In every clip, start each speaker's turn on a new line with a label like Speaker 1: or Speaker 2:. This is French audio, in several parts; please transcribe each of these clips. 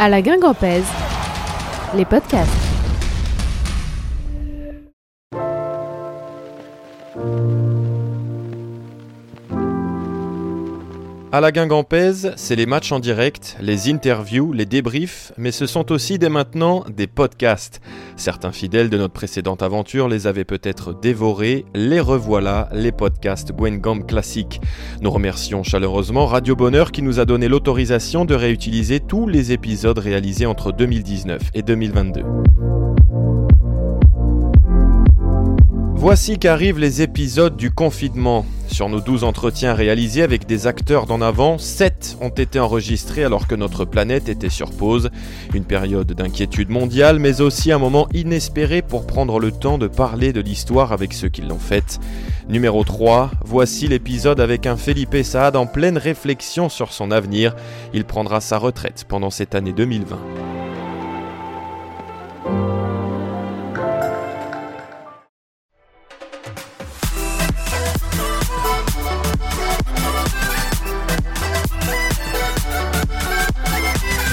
Speaker 1: À la Guingampèse, les podcasts.
Speaker 2: À la Guingampèse, c'est les matchs en direct, les interviews, les débriefs, mais ce sont aussi dès maintenant des podcasts. Certains fidèles de notre précédente aventure les avaient peut-être dévorés, les revoilà, les podcasts Gwengam classiques. Nous remercions chaleureusement Radio Bonheur qui nous a donné l'autorisation de réutiliser tous les épisodes réalisés entre 2019 et 2022. Voici qu'arrivent les épisodes du confinement. Sur nos 12 entretiens réalisés avec des acteurs d'en avant, 7 ont été enregistrés alors que notre planète était sur pause. Une période d'inquiétude mondiale, mais aussi un moment inespéré pour prendre le temps de parler de l'histoire avec ceux qui l'ont faite. Numéro 3, voici l'épisode avec un Felipe Saad en pleine réflexion sur son avenir. Il prendra sa retraite pendant cette année 2020.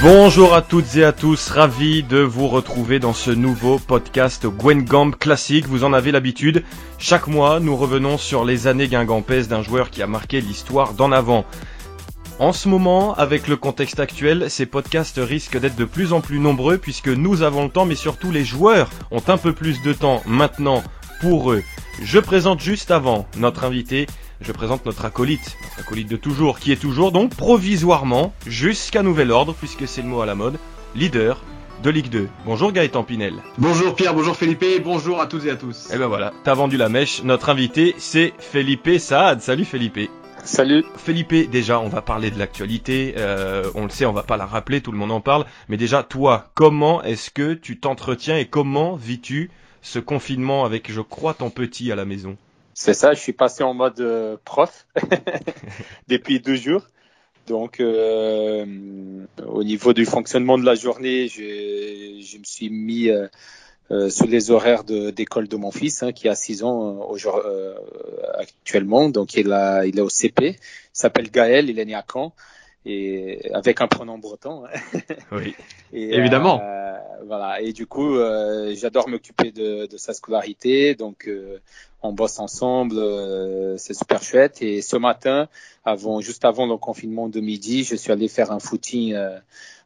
Speaker 2: Bonjour à toutes et à tous, ravi de vous retrouver dans ce nouveau podcast Gwengamp classique. Vous en avez l'habitude. Chaque mois, nous revenons sur les années guingampaises d'un joueur qui a marqué l'histoire d'en avant. En ce moment, avec le contexte actuel, ces podcasts risquent d'être de plus en plus nombreux puisque nous avons le temps, mais surtout les joueurs ont un peu plus de temps maintenant pour eux. Je présente juste avant notre invité, je présente notre acolyte, notre acolyte de toujours, qui est toujours donc provisoirement, jusqu'à nouvel ordre, puisque c'est le mot à la mode, leader de Ligue 2. Bonjour Gaëtan Pinel.
Speaker 3: Bonjour Pierre, bonjour Felipe, bonjour à toutes et à tous.
Speaker 2: Et ben voilà, t'as vendu la mèche. Notre invité, c'est Felipe Saad. Salut Felipe.
Speaker 4: Salut.
Speaker 2: Felipe, déjà, on va parler de l'actualité. Euh, on le sait, on va pas la rappeler, tout le monde en parle. Mais déjà, toi, comment est-ce que tu t'entretiens et comment vis-tu ce confinement avec, je crois, ton petit à la maison?
Speaker 4: C'est ça, je suis passé en mode euh, prof depuis deux jours. Donc, euh, au niveau du fonctionnement de la journée, je, me suis mis euh, euh, sous les horaires d'école de, mon fils, hein, qui a 6 ans actuellement. Donc, il, a, est au CP. Il s'appelle Gaël, il est né à Caen et avec un pronom breton.
Speaker 2: Hein. Oui, et, évidemment.
Speaker 4: Euh, voilà. Et du coup, euh, j'adore m'occuper de, de, sa scolarité, donc euh, on bosse ensemble, euh, c'est super chouette. Et ce matin, avant, juste avant le confinement de midi, je suis allé faire un footing, euh,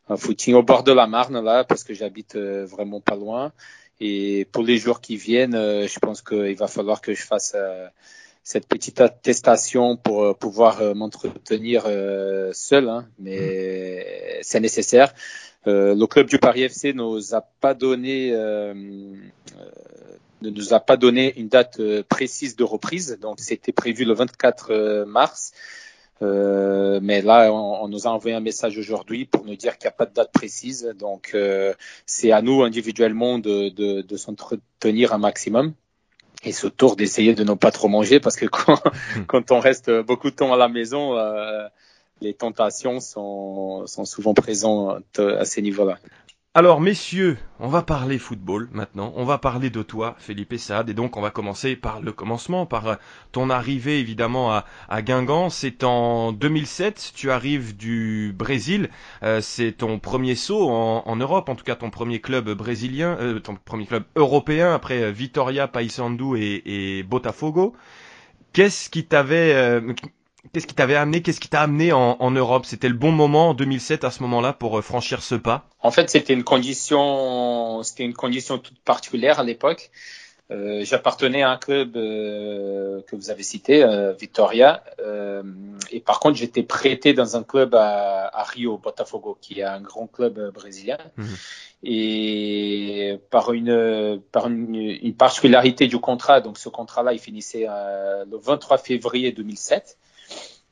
Speaker 4: un footing au bord de la Marne là, parce que j'habite vraiment pas loin. Et pour les jours qui viennent, je pense qu'il va falloir que je fasse cette petite attestation pour euh, pouvoir euh, m'entretenir euh, seul, hein, mais c'est nécessaire. le club du Paris FC nous a pas donné ne nous a pas donné une date précise de reprise, donc c'était prévu le 24 mars. Euh, mais là, on, on, nous a envoyé un message aujourd'hui pour nous dire qu'il n'y a pas de date précise. Donc, c'est à nous individuellement de, de, de s'entretenir un maximum et ce tour d'essayer de ne pas trop manger parce que quand, quand on reste beaucoup de temps à la maison, euh, les tentations sont, sont souvent présentes à ces niveaux-là.
Speaker 2: Alors messieurs, on va parler football maintenant, on va parler de toi Philippe Saad. Et donc on va commencer par le commencement, par ton arrivée évidemment à, Guingamp, c'est en 2007, tu arrives du Brésil, euh, c'est ton premier saut en, Europe, en tout cas ton premier club brésilien, euh, ton premier club européen après Vitoria, Paysandu et, Botafogo. Qu'est-ce qui t'avait euh, Qu'est-ce qui t'avait amené, qu'est-ce qui t'a amené en, en Europe? C'était le bon moment en 2007 à ce moment-là pour euh, franchir ce pas?
Speaker 4: En fait, c'était une condition, c'était une condition toute particulière à l'époque. Euh, J'appartenais à un club euh, que vous avez cité, euh, Victoria, et par contre, j'étais prêté dans un club à, à, Rio, Botafogo, qui est un grand club brésilien. Mmh. Et par une par une, une, particularité du contrat, donc ce contrat-là, il finissait le 23 février 2007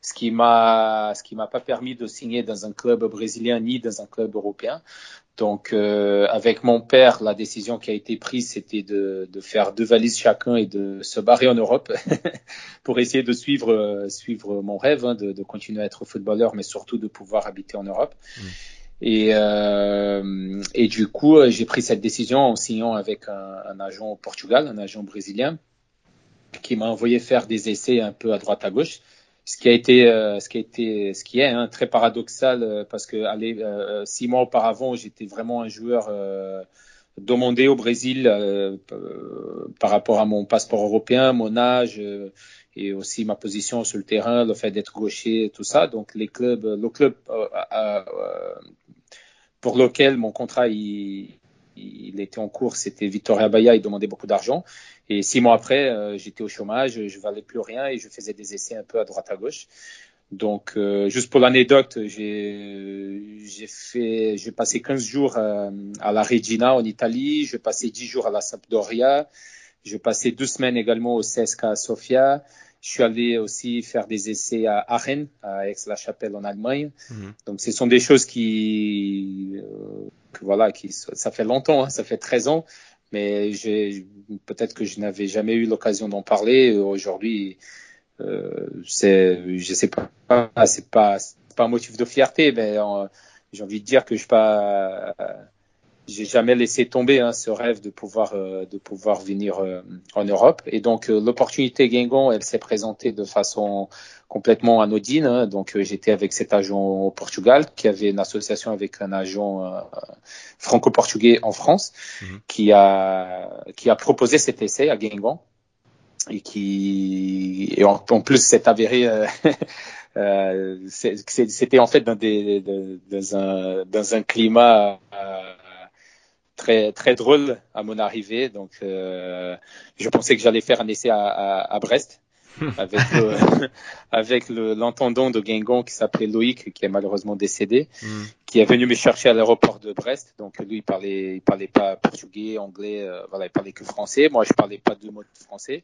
Speaker 4: ce qui m'a ce qui m'a pas permis de signer dans un club brésilien ni dans un club européen. Donc euh, avec mon père, la décision qui a été prise, c'était de, de, faire deux valises chacun et de se barrer en Europe pour essayer de suivre suivre mon rêve hein, de, de, continuer à être footballeur, mais surtout de pouvoir habiter en Europe. Mmh. Et, euh, et du coup, j'ai pris cette décision en signant avec un, un agent au Portugal, un agent brésilien, qui m'a envoyé faire des essais un peu à droite à gauche ce qui a été, euh, ce qui a été, ce qui est hein, très paradoxal euh, parce que euh, six mois auparavant, j'étais vraiment un joueur demandé au Brésil par rapport à mon passeport européen, mon âge et aussi ma position sur le terrain, le fait d'être gaucher, tout ça. Donc les clubs, le club pour lequel mon contrat était en cours, c'était Victoria Bahia, il demandait beaucoup d'argent. Et six mois après, euh, j'étais au chômage, je valais plus rien et je faisais des essais un peu à droite à gauche. Donc, euh, juste pour l'anecdote, j'ai j'ai fait, j'ai passé 15 jours à, à, la Regina en Italie, j'ai passé 10 jours à la Sampdoria, j'ai passé deux semaines également au CSKA Sofia. Je suis allé aussi faire des essais à Aachen, à Aix-la-Chapelle en Allemagne. Mhm. Donc, ce sont des choses qui, euh, que, voilà, qui, ça fait longtemps, hein, ça fait 13 ans, mais peut-être que je n'avais jamais eu l'occasion d'en parler. Aujourd'hui, euh, c'est, je sais pas, c'est pas, pas un motif de fierté, mais euh, j'ai envie de dire que je pas, j'ai jamais laissé tomber hein, ce rêve de pouvoir euh, de pouvoir venir euh, en Europe et donc l'opportunité Guingamp elle s'est présentée de façon complètement anodine hein. donc j'étais avec cet agent au Portugal qui avait une association avec un agent franco-portugais en France mhm. qui a qui a proposé cet essai à Guingamp et qui et en, plus s'est avéré c'était en fait dans, des, dans, un, dans un climat très très drôle à mon arrivée. Donc, euh, je pensais que j'allais faire un essai à, à, à Brest avec le, avec l'entendant de Guingamp qui s'appelait Loïc, qui est malheureusement décédé, mm. qui est venu me chercher à l'aéroport de Brest. Donc lui, il parlait, il parlait pas portugais, anglais, euh, voilà, il parlait que français. Moi, je parlais pas deux mots de français.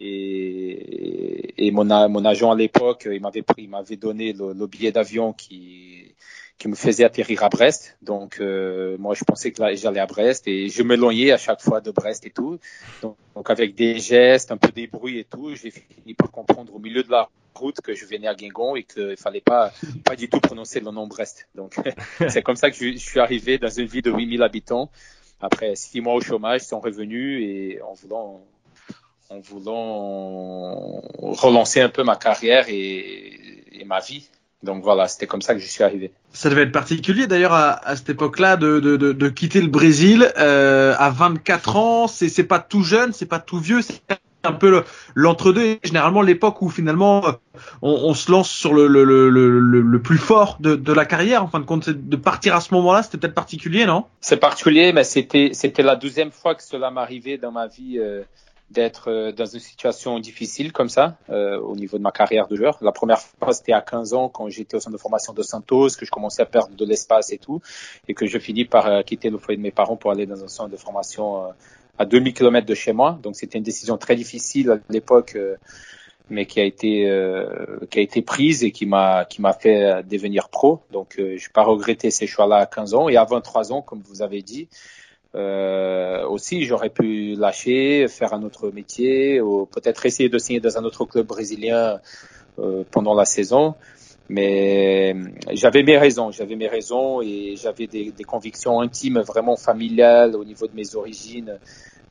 Speaker 4: Et, et mon, mon agent à l'époque, il m'avait pris, il m'avait donné le, le billet d'avion qui qui me faisait atterrir à Brest. Donc, euh, moi, je pensais que j'allais à Brest et je m'éloignais à chaque fois de Brest et tout. Donc, avec des gestes, un peu des bruits et tout, j'ai fini par comprendre au milieu de la route que je venais à Guingamp et qu'il fallait pas, pas du tout prononcer le nom Brest. Donc, c'est comme ça que je, suis arrivé dans une ville de 8000 habitants. Après six mois au chômage, ils sont revenus et en voulant, en voulant relancer un peu ma carrière et ma vie. Donc voilà, c'était comme ça que je suis arrivé.
Speaker 3: Ça devait être particulier d'ailleurs à, à, cette époque-là de, de, de, de, quitter le Brésil euh, à 24 ans. C'est pas tout jeune, c'est pas tout vieux, c'est un peu l'entre-deux. Généralement l'époque où finalement on, on, se lance sur le, le, le, le, plus fort de, la carrière. En fin de compte, de partir à ce moment-là, c'était peut-être particulier, non?
Speaker 4: C'est particulier, mais c'était c'était la deuxième fois que cela m'arrivait dans ma vie. Euh d'être euh, dans une situation difficile comme ça euh, au niveau de ma carrière de joueur. La première fois, c'était à 15 ans quand j'étais au centre de formation de Santos, que je commençais à perdre de l'espace et tout, et que je finis par euh, quitter le foyer de mes parents pour aller dans un centre de formation euh, à 2000 km de chez moi. Donc c'était une décision très difficile à l'époque, mais qui a été qui a été prise et qui m'a qui m'a fait devenir pro. Donc je n'ai pas regretté ces choix-là à 15 ans et à 23 ans, comme vous avez dit. Euh, aussi, j'aurais pu lâcher, faire un autre métier, ou peut-être essayer de signer dans un autre club brésilien euh, pendant la saison. Mais j'avais mes raisons, j'avais mes raisons et j'avais des, des, convictions intimes, vraiment familiales au niveau de mes origines.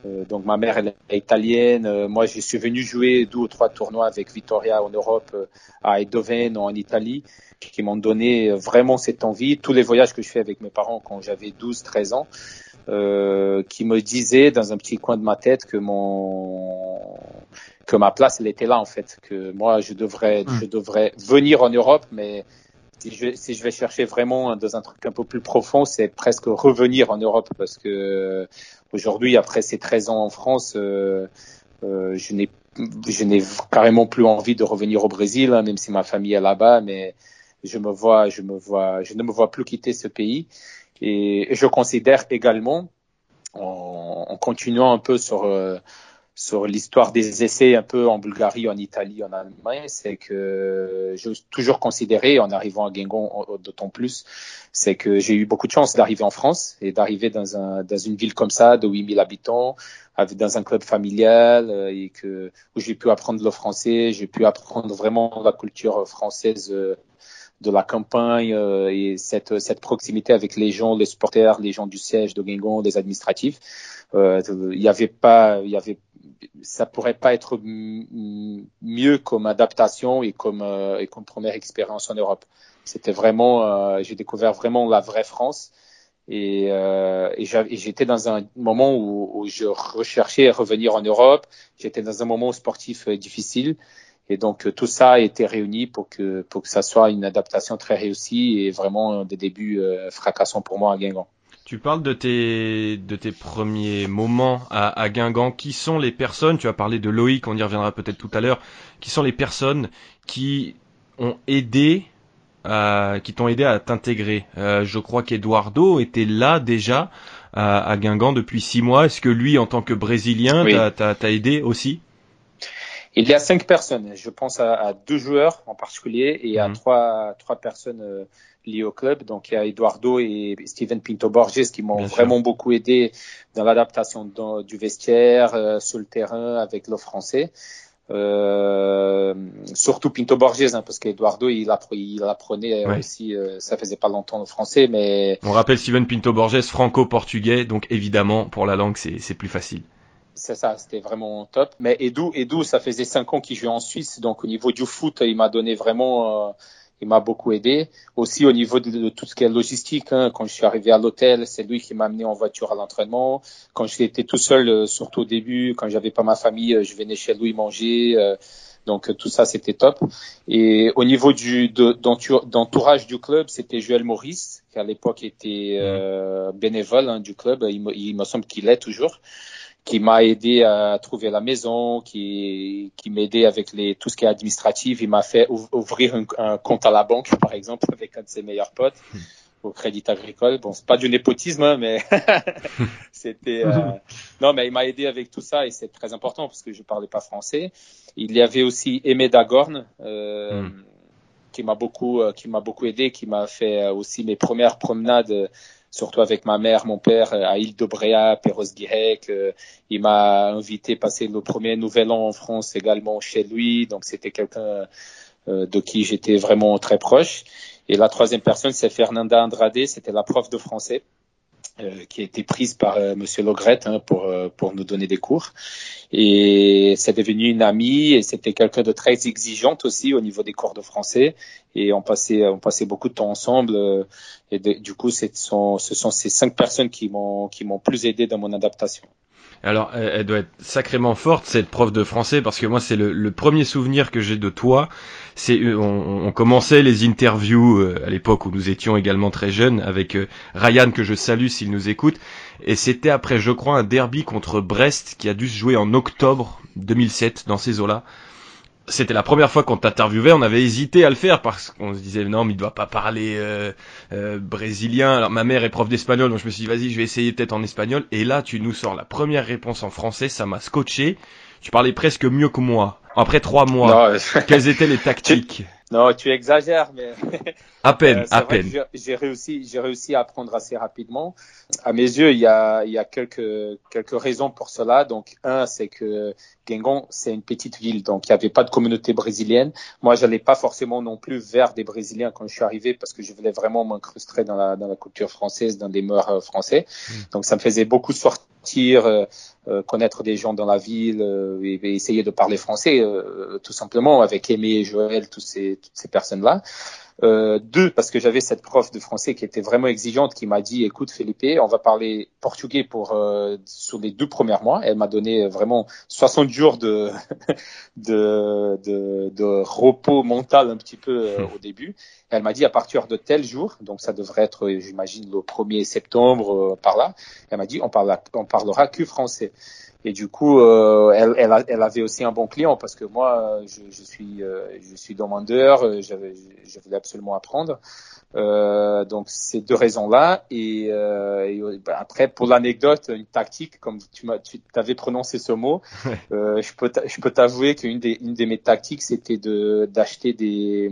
Speaker 4: Euh, donc ma mère elle est italienne. Euh, moi, je suis venu jouer deux ou trois tournois avec Vittoria en Europe, euh, à Eindhoven en Italie, qui m'ont donné vraiment cette envie. Tous les voyages que je fais avec mes parents quand j'avais 12-13 ans, euh, qui me disait dans un petit coin de ma tête que mon que ma place elle était là en fait que moi je devrais hmm. je devrais venir en Europe mais si je, si je vais chercher vraiment dans un truc un peu plus profond c'est presque revenir en Europe parce que aujourd'hui après ces 13 ans en France euh, euh, je n'ai je n'ai carrément plus envie de revenir au Brésil hein, même si ma famille est là-bas mais je me vois je me vois je ne me vois plus quitter ce pays et, je considère également, en, continuant un peu sur euh, sur l'histoire des essais un peu en Bulgarie, en Italie, en Allemagne, c'est que j'ai toujours considéré, en arrivant à Guingamp d'autant plus, c'est que j'ai eu beaucoup de chance d'arriver en France et d'arriver dans une ville comme ça, de 8000 habitants, dans un club familial euh, et que où j'ai pu apprendre le français, j'ai pu apprendre vraiment la culture française euh, de la campagne euh, et cette, cette proximité avec les gens, les supporters, les gens du siège de Guingamp, les administratifs. Euh, il y avait pas, il y avait ça pourrait pas être mieux comme adaptation et comme, euh, et comme première expérience en Europe. C'était vraiment, euh, j'ai découvert vraiment la vraie France. Et, euh, et j'étais dans un moment où, où, je recherchais à revenir en Europe. J'étais dans un moment sportif euh, difficile. Et donc tout ça a été réuni pour que pour que ça soit une adaptation très réussie et vraiment des débuts fracassants pour moi à Guingamp.
Speaker 2: Tu parles de tes, de tes premiers moments à, à, Guingamp. Qui sont les personnes, tu as parlé de Loïc, on y reviendra peut-être tout à l'heure, qui sont les personnes qui ont aidé, euh, qui t'ont aidé à t'intégrer? Euh, Je crois qu'Eduardo était là déjà à, à, Guingamp depuis six mois. Est-ce que lui, en tant que Brésilien, oui. t'a aidé aussi?
Speaker 4: Il y a cinq personnes. Je pense à, à deux joueurs en particulier et à mmh. trois, trois personnes euh, liées au club. Donc il y a Eduardo et Steven Pinto Borges qui m'ont vraiment beaucoup aidé dans l'adaptation du vestiaire, euh, sur le terrain avec le français. Euh, surtout Pinto Borges, hein, parce qu'Eduardo il, il apprenait ouais. aussi, euh, ça faisait pas longtemps le français, mais.
Speaker 2: On rappelle Steven Pinto Borges, franco-portugais, donc évidemment pour la langue c'est plus facile.
Speaker 4: C'est ça, c'était vraiment top. Mais Edu, Edu, ça faisait cinq ans qu'il jouait en Suisse, donc au niveau du foot, il m'a donné vraiment, euh, il m'a beaucoup aidé. Aussi au niveau de, de, tout ce qui est logistique, hein, quand je suis arrivé à l'hôtel, c'est lui qui m'a amené en voiture à l'entraînement. Quand j'étais tout seul, euh, surtout au début, quand j'avais pas ma famille, euh, je venais chez lui manger. Euh, donc tout ça, c'était top. Et au niveau du d'entourage du club, c'était Joël Maurice, qui à l'époque était mmh. bénévole hein, du club. Il il me semble qu'il est toujours qui m'a aidé à trouver la maison, qui, qui m'aidait avec les, tout ce qui est administratif. Il m'a fait ouvrir un, un, compte à la banque, par exemple, avec un de ses meilleurs potes au Crédit Agricole. Bon, c'est pas du népotisme, hein, mais c'était. Euh... Non, mais il m'a aidé avec tout ça et c'est très important parce que je parlais pas français. Il y avait aussi Aimé Dagorn. Euh, mm. qui m'a beaucoup qui m'a beaucoup aidé qui m'a fait aussi mes premières promenades surtout avec ma mère, mon père, à Île de Bréa, Perros-Guirec. Euh, il m'a invité passer le premier Nouvel An en France également chez lui. Donc c'était quelqu'un euh, de qui j'étais vraiment très proche. Et la troisième personne, c'est Fernanda Andrade, c'était la prof de français. Euh, qui a été prise par euh, Monsieur Logrette hein, pour euh, pour nous donner des cours et c'est devenu une amie et c'était quelqu'un de très exigeante aussi au niveau des cours de français et on passait on passait beaucoup de temps ensemble et de, du coup ce sont ce sont ces cinq personnes qui m'ont qui m'ont plus aidé dans mon adaptation.
Speaker 2: Alors, elle doit être sacrément forte cette prof de français parce que moi c'est le, premier souvenir que j'ai de toi. C'est on, on, commençait les interviews euh, à l'époque où nous étions également très jeunes avec euh, Ryan que je salue s'il nous écoute et c'était après je crois un derby contre Brest qui a dû se jouer en octobre 2007 dans ces eaux-là c'était la première fois qu'on t'interviewait, on avait hésité à le faire parce qu'on se disait non mais il doit pas parler euh, euh, brésilien. Alors ma mère est prof d'espagnol donc je me suis dit vas-y je vais essayer peut-être en espagnol et là tu nous sors la première réponse en français, ça m'a scotché. Tu parlais presque mieux que moi. Après trois mois, non, quelles étaient les tactiques?
Speaker 4: Non, tu exagères, mais
Speaker 2: à peine, euh, à peine.
Speaker 4: J'ai réussi, j'ai réussi à apprendre assez rapidement. À mes yeux, il y a, il y a quelques quelques raisons pour cela. Donc, un, c'est que Guingamp, c'est une petite ville, donc il n'y avait pas de communauté brésilienne. Moi, j'allais pas forcément non plus vers des Brésiliens quand je suis arrivé parce que je voulais vraiment m'incruster dans la, dans la culture française, dans des mœurs euh, français. Mmh. Donc, ça me faisait beaucoup sortir, euh, euh, connaître des gens dans la ville et, et, essayer de parler français, euh, tout simplement, avec Aimé Joël, toutes ces personnes-là. Euh, deux, parce que j'avais cette prof de français qui était vraiment exigeante, qui m'a dit, écoute Felipe, on va parler portugais pour euh, sur les deux premiers mois. Elle m'a donné vraiment 60 jours de de, de, repos mental un petit peu au début. Elle m'a dit à partir de tel jour, donc ça devrait être, j'imagine, le 1er septembre par là. Elle m'a dit, on, parle, on parlera que français. Et du coup, euh, elle, elle, a, elle, avait aussi un bon client parce que moi, je, je suis, euh, je suis demandeur, euh, j'avais, je voulais absolument apprendre. Euh, donc ces deux raisons-là. Et, euh, et bah, après, pour l'anecdote, une tactique, comme tu m'as, tu avais prononcé ce mot, euh, je peux, je peux t'avouer qu'une des, une de mes tactiques, c'était de d'acheter des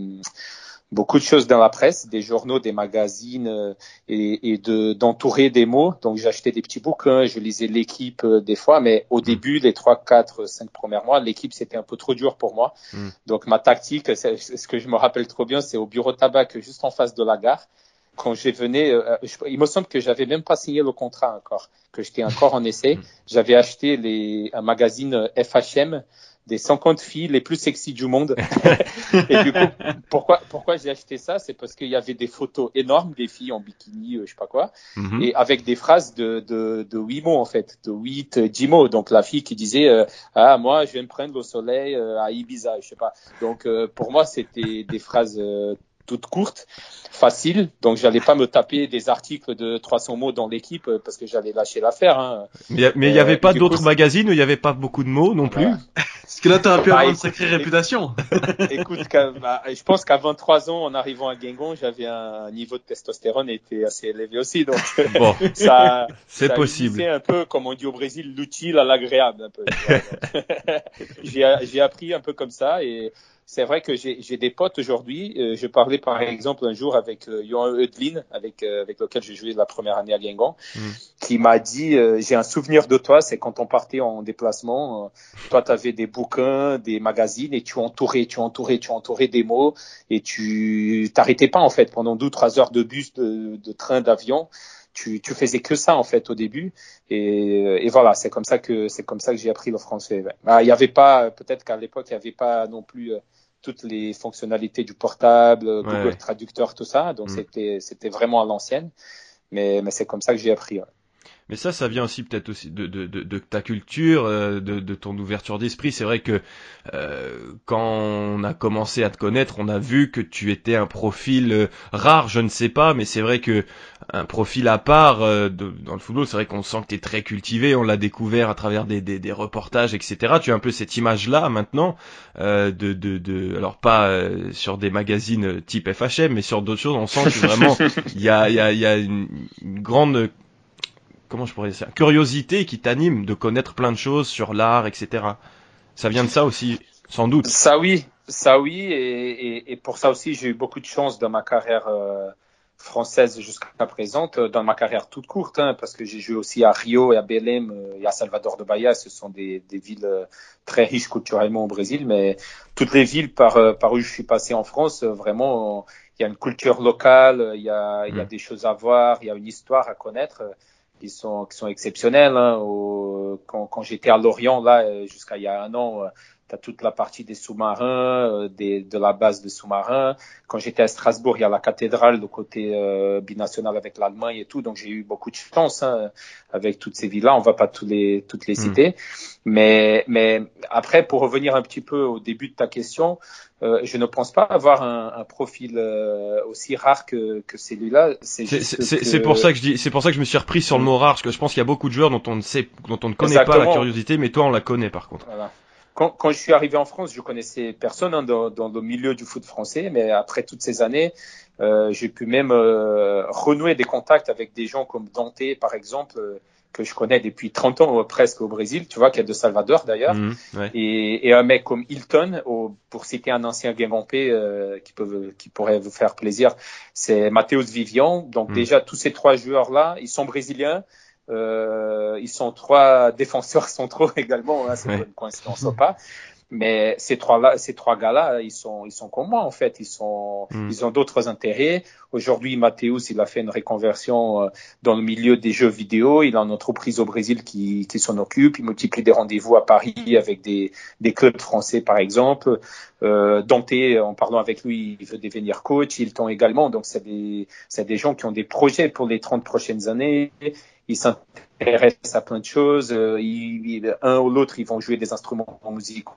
Speaker 4: beaucoup de choses dans la presse, des journaux, des magazines euh, et, et de d'entourer des mots. Donc j'achetais des petits bouquins, je lisais l'équipe euh, des fois, mais au mm. début, les trois, quatre, cinq premiers mois, l'équipe c'était un peu trop dur pour moi. Mm. Donc ma tactique, ce que je me rappelle trop bien, c'est au bureau tabac juste en face de la gare. quand je venais, euh, il me semble que j'avais même pas signé le contrat encore, que j'étais encore en essai. J'avais acheté les, un magazine FHM des 50 filles les plus sexy du monde. et du coup, pourquoi, pourquoi j'ai acheté ça? C'est parce qu'il y avait des photos énormes des filles en bikini, euh, je sais pas quoi,
Speaker 2: Mhm.
Speaker 4: et avec des phrases de, de, de 8 mots en fait, de 8, euh, 10 mots. Donc la fille qui disait euh, Ah, moi, je viens me prendre au soleil euh, à Ibiza, je sais pas. Donc euh, pour moi, c'était des phrases toutes courtes, faciles. Donc j'allais pas me taper des articles de 300 mots dans l'équipe euh, parce que j'allais lâcher l'affaire. Hein.
Speaker 2: Mais il n'y avait
Speaker 4: Euh,
Speaker 2: pas
Speaker 4: du
Speaker 2: d'autres
Speaker 4: coup,
Speaker 2: magazines où il n'y avait pas beaucoup de mots non plus.
Speaker 4: Voilà.
Speaker 3: Parce que là, t'aurais pu
Speaker 4: Bah,
Speaker 3: avoir une
Speaker 4: écoute,
Speaker 3: sacrée
Speaker 4: écoute.
Speaker 3: réputation.
Speaker 4: Écoute, bah, je pense qu'à 23 ans, en arrivant à Guingamp, j'avais un niveau de testostérone était assez élevé aussi. Donc
Speaker 2: Bon,
Speaker 4: ça,
Speaker 2: c'est possible.
Speaker 4: unissait un peu, comme on dit au Brésil, l'utile à l'agréable. un peu, tu vois. j'ai, j'ai appris un peu comme ça et c'est vrai que j'ai, des potes aujourd'hui. Euh, je parlais par exemple un jour avec euh, Johan Eudlin, avec, euh, avec lequel j'ai joué la première année à Guingamp,
Speaker 2: Mm.
Speaker 4: qui m'a dit, euh, j'ai un souvenir de toi, c'est quand on partait en déplacement, euh, toi tu avais des bouquins, des magazines et tu entourais, tu entourais, tu entourais des mots et tu t'arrêtais pas en fait pendant deux ou trois heures de bus, de, de train, d'avion. Tu, tu faisais que ça en fait au début et, et voilà c'est comme ça que c'est comme ça que j'ai appris le français. ouais. Bah, il y avait pas peut-être qu'à l'époque il y avait pas non plus euh, toutes les fonctionnalités du portable, euh, Google. Traducteur, tout ça. Donc
Speaker 2: Mm.
Speaker 4: c'était c'était vraiment à l'ancienne. Mais mais c'est comme ça que j'ai appris. ouais.
Speaker 2: Mais ça, ça vient aussi peut-être aussi de, de, de, de ta culture, euh, de, de ton ouverture d'esprit. C'est vrai que euh, quand on a commencé à te connaître, on a vu que tu étais un profil euh, rare, je ne sais pas, mais c'est vrai que un profil à part euh, dans le football, c'est vrai qu'on sent que tu es très cultivé, on l'a découvert à travers des, des, des reportages, etc. Tu as un peu cette image-là maintenant, euh, de, de, de, alors pas euh, sur des magazines type FHM, mais sur d'autres choses, on sent que vraiment il y a, y a, y a une, une grande comment je pourrais dire ça, curiosité qui t'anime de connaître plein de choses sur l'art, etc. Ça vient de ça aussi, sans doute.
Speaker 4: Ça oui, ça oui, et, et, et pour ça aussi j'ai eu beaucoup de chance dans ma carrière euh, française jusqu'à présent, euh, dans ma carrière toute courte, hein, parce que j'ai joué aussi à Rio et à Belém euh, et à Salvador de Bahia. Ce sont des, des villes très riches culturellement au Brésil, mais toutes les villes par, par où je suis passé en France, vraiment, il y a une culture locale, il y a, il y a
Speaker 2: Mm.
Speaker 4: des choses à voir, il y a une histoire à connaître. Qui sont qui sont exceptionnelles. Hein, au, quand quand j'étais à Lorient là euh, jusqu'à il y a un an, euh, tu as toute la partie des sous-marins, euh, des, de la base de sous-marins. Quand j'étais à Strasbourg, il y a la cathédrale, le côté euh, binational avec l'Allemagne et tout. Donc j'ai eu beaucoup de chance hein, avec toutes ces villes-là. On va pas tous les, toutes les
Speaker 2: Mm.
Speaker 4: citer. Mais, mais après, pour revenir un petit peu au début de ta question, euh, je ne pense pas avoir un, un profil euh, aussi rare que, que celui-là. C'est que-
Speaker 2: pour ça que je dis, c'est pour ça que je me suis repris sur le mot rare, parce que je pense qu'il y a beaucoup de joueurs dont on ne sait, dont on ne connaît pas la curiosité, mais toi on la connaît par contre.
Speaker 4: Voilà. Quand, quand je suis arrivé en France, je connaissais personne hein, dans, dans le milieu du foot français, mais après toutes ces années, euh, j'ai pu même euh, renouer des contacts avec des gens comme Dante, par exemple, euh, que je connais depuis 30 ans euh, presque au Brésil, tu vois, qui est de Salvador d'ailleurs,
Speaker 2: Mhm, ouais.
Speaker 4: et, et un mec comme Hilton, au, pour citer un ancien Guingampé euh, qui, peut, qui pourrait vous faire plaisir, c'est Matheus Vivian. Donc
Speaker 2: Mm.
Speaker 4: déjà, tous ces trois joueurs-là, ils sont brésiliens. Euh, ils sont trois défenseurs centraux également, hein, c'est
Speaker 2: Ouais.
Speaker 4: une coïncidence ou pas. Mais ces trois-là, ces trois gars-là, ils sont, ils sont comme moi en fait. Ils sont,
Speaker 2: Mm.
Speaker 4: ils ont d'autres intérêts. Aujourd'hui, Mathéus, il a fait une reconversion euh, dans le milieu des jeux vidéo. Il a une entreprise au Brésil qui, qui s'en occupe. Il multiplie des rendez-vous à Paris avec des, des clubs français, par exemple. Euh, Dante, en parlant avec lui, il veut devenir coach. Hilton également. Donc, c'est des, c'est des gens qui ont des projets pour les 30 prochaines années. Ils s'intéressent à plein de choses. Euh, ils, ils- un ou l'autre, ils vont jouer des instruments musicaux.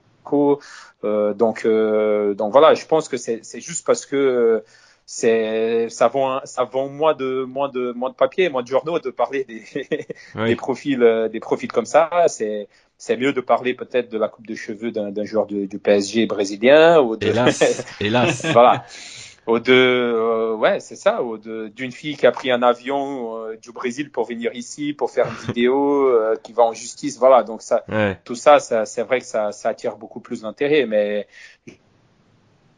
Speaker 4: Euh, donc, euh, donc voilà, je pense que c'est juste parce que euh, c'est ça vend ça vend moins de moins de moins de papier, moins de journaux de parler des,
Speaker 2: Oui.
Speaker 4: des profils des profils comme ça. C'est c'est mieux de parler peut-être de la coupe de cheveux d'un joueur du PSG brésilien ou de
Speaker 2: Hélas, hélas.
Speaker 4: voilà. Ou de, euh, ouais, c'est ça, ou de, d'une fille qui a pris un avion euh, du Brésil pour venir ici, pour faire une vidéo, euh, qui va en justice, voilà. Donc ça,
Speaker 2: Ouais.
Speaker 4: tout ça, ça c'est vrai que ça, ça attire beaucoup plus d'intérêt, mais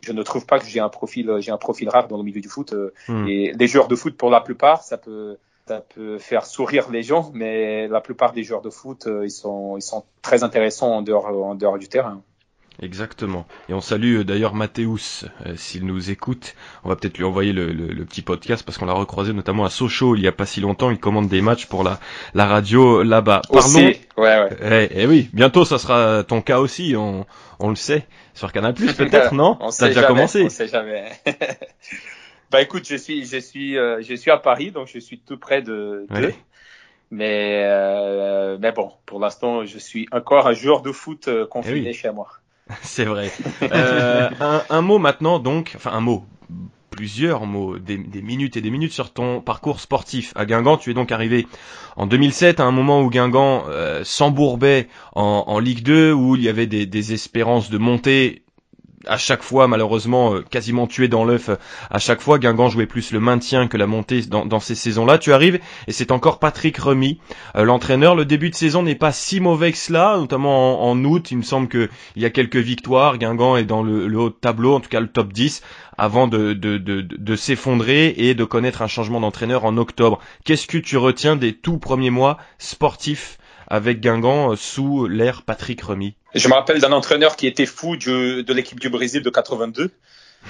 Speaker 4: je ne trouve pas que j'ai un profil, j'ai un profil rare dans le milieu du foot.
Speaker 2: Hmm.
Speaker 4: Et les joueurs de foot, pour la plupart, ça peut, ça peut faire sourire les gens, mais la plupart des joueurs de foot, ils sont, ils sont très intéressants en dehors, en dehors du terrain.
Speaker 2: Exactement. Et on salue euh, d'ailleurs Mathéus, euh, s'il nous écoute. On va peut-être lui envoyer le, le, petit podcast parce qu'on l'a recroisé notamment à Sochaux il y a pas si longtemps. Il commande des matchs pour la, la radio là-bas.
Speaker 4: Parlons. Ouais, ouais.
Speaker 2: Eh, eh, oui, bientôt ça sera ton cas aussi, on, on le sait. Sur Canal Plus peut-être, non
Speaker 4: On sait déjà commencé. On sait jamais. bah écoute, je suis, je suis, euh, je suis à Paris, donc je suis tout près de. de... Mais euh, mais bon, pour l'instant, je suis encore un joueur de foot confiné eh chez moi.
Speaker 2: C'est vrai. Euh, un, un, mot maintenant, donc, enfin un mot, plusieurs mots, des, des, minutes et des minutes sur ton parcours sportif à Guingamp. Tu es donc arrivé en 2007 à un moment où Guingamp euh, s'embourbait en, en, Ligue 2, où il y avait des, des espérances de monter à chaque fois, malheureusement, euh, quasiment tué dans l'œuf. À chaque fois, Guingamp jouait plus le maintien que la montée dans, ces saisons-là. Tu arrives et c'est encore Patrick Remy, euh, l'entraîneur. Le début de saison n'est pas si mauvais que cela, notamment en, août. Il me semble qu'il y a quelques victoires. Guingamp est dans le, haut tableau, en tout cas le top 10, avant de, de s'effondrer et de connaître un changement d'entraîneur en octobre. Qu'est-ce que tu retiens des tout premiers mois sportifs avec Guingamp euh, sous l'ère Patrick Remy
Speaker 4: Je me rappelle d'un entraîneur qui était fou de l'équipe du Brésil de 82.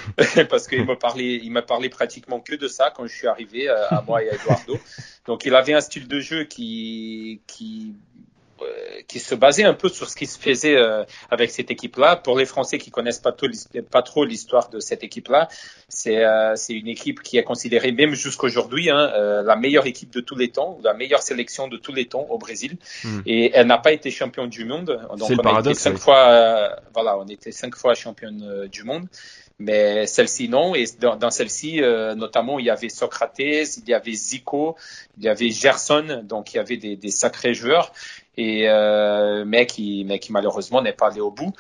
Speaker 4: parce qu'il m'a parlé, il m'a parlé pratiquement que de ça quand je suis arrivé euh, à moi et à Eduardo. Donc il avait un style de jeu qui, qui qui se basait un peu sur ce qui se faisait euh, avec cette équipe-là. Pour les Français qui connaissent pas, pas trop l'histoire de cette équipe-là, c'est euh, une équipe qui est considérée même jusqu'aujourd'hui hein, euh, la meilleure équipe de tous les temps, la meilleure sélection de tous les temps au Brésil. Hmm. Et elle n'a pas été championne du monde.
Speaker 2: Donc on a été
Speaker 4: cinq fois, voilà, on était cinq fois championne du monde mais celle-ci non. Et dans, dans celle-ci, euh, notamment, il y avait Socrates, il y avait Zico, il y avait Gerson, donc il y avait des, des sacrés joueurs, et euh, mais qui, mais qui malheureusement n'est pas allé au bout.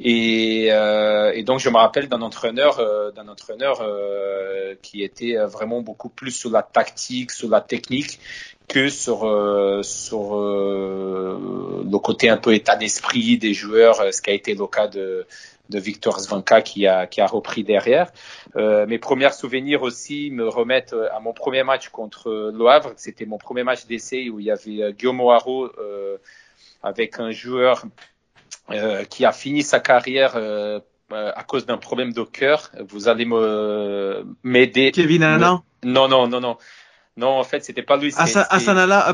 Speaker 4: Et, euh, et donc je me rappelle d'un entraîneur, euh, d'un entraîneur euh, qui était vraiment beaucoup plus sur la tactique, sur la technique, que sur sur le côté un peu état d'esprit des joueurs, ce qui a été le cas de de Victor Zvanka qui a, qui a repris derrière. Euh, mes premiers souvenirs aussi me remettent euh, à mon premier match contre Le Havre. C'était mon premier match d'essai où il y avait euh, Guillaume euh, avec un joueur euh, qui a fini sa carrière euh, à cause d'un problème de cœur. Vous allez me m'aider.
Speaker 3: Kevin Alain
Speaker 4: Non, non, non, non. Non, en fait, c'était pas lui.
Speaker 3: Hassan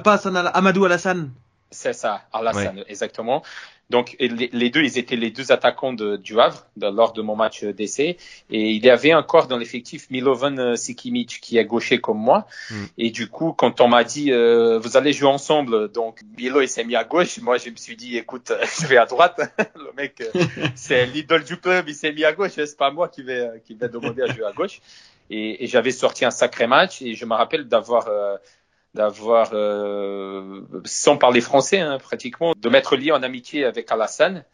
Speaker 3: pas Hassan Amadou Alassane.
Speaker 4: C'est ça, Alassane, exactement. Donc les, deux, ils étaient les deux attaquants de, du Havre lors de mon match d'essai. Et il y avait encore dans l'effectif Milovan euh, Sikimic qui est gaucher comme moi. Hmm. Et du coup, quand on m'a dit euh, vous allez jouer ensemble, donc Milo il s'est mis à gauche. Moi, je me suis dit écoute, je vais à droite. Le mec, euh, c'est l'idole du club, il s'est mis à gauche. C'est pas moi qui vais qui vais demander à jouer à gauche. Et, et j'avais sorti un sacré match. Et je me rappelle d'avoir d'avoir, euh, sans parler français hein, pratiquement, de m'être lié en amitié avec Alassane.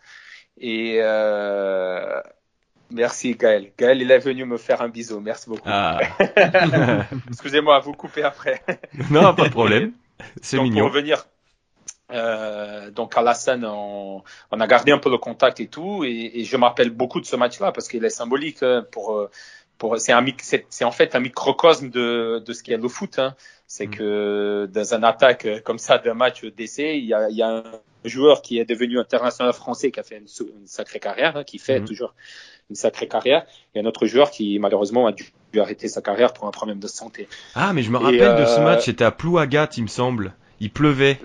Speaker 4: Et euh, merci Gaël. Gaël, il est venu me faire un bisou. Merci beaucoup. Ah. Excusez-moi, vous couper après.
Speaker 2: non, pas de problème. C'est mignon.
Speaker 4: Pour revenir euh, donc Alassane, on, on, a gardé un peu le contact et tout, et, et je m'appelle beaucoup de ce match-là parce qu'il est symbolique hein, pour euh, pour c'est un c'est en fait un microcosme de de ce qu'est le foot. Hein c'est mm. que dans un attaque comme ça d'un match d'essai, il y a, il y a un joueur qui est devenu international français qui a fait une, sacrée carrière, hein, qui fait mm. toujours une sacrée carrière, et un autre joueur qui malheureusement a dû, arrêter sa carrière pour un problème de santé.
Speaker 2: Ah, mais je me rappelle de ce euh, match, c'était à Plouagat, il me semble. Il pleuvait.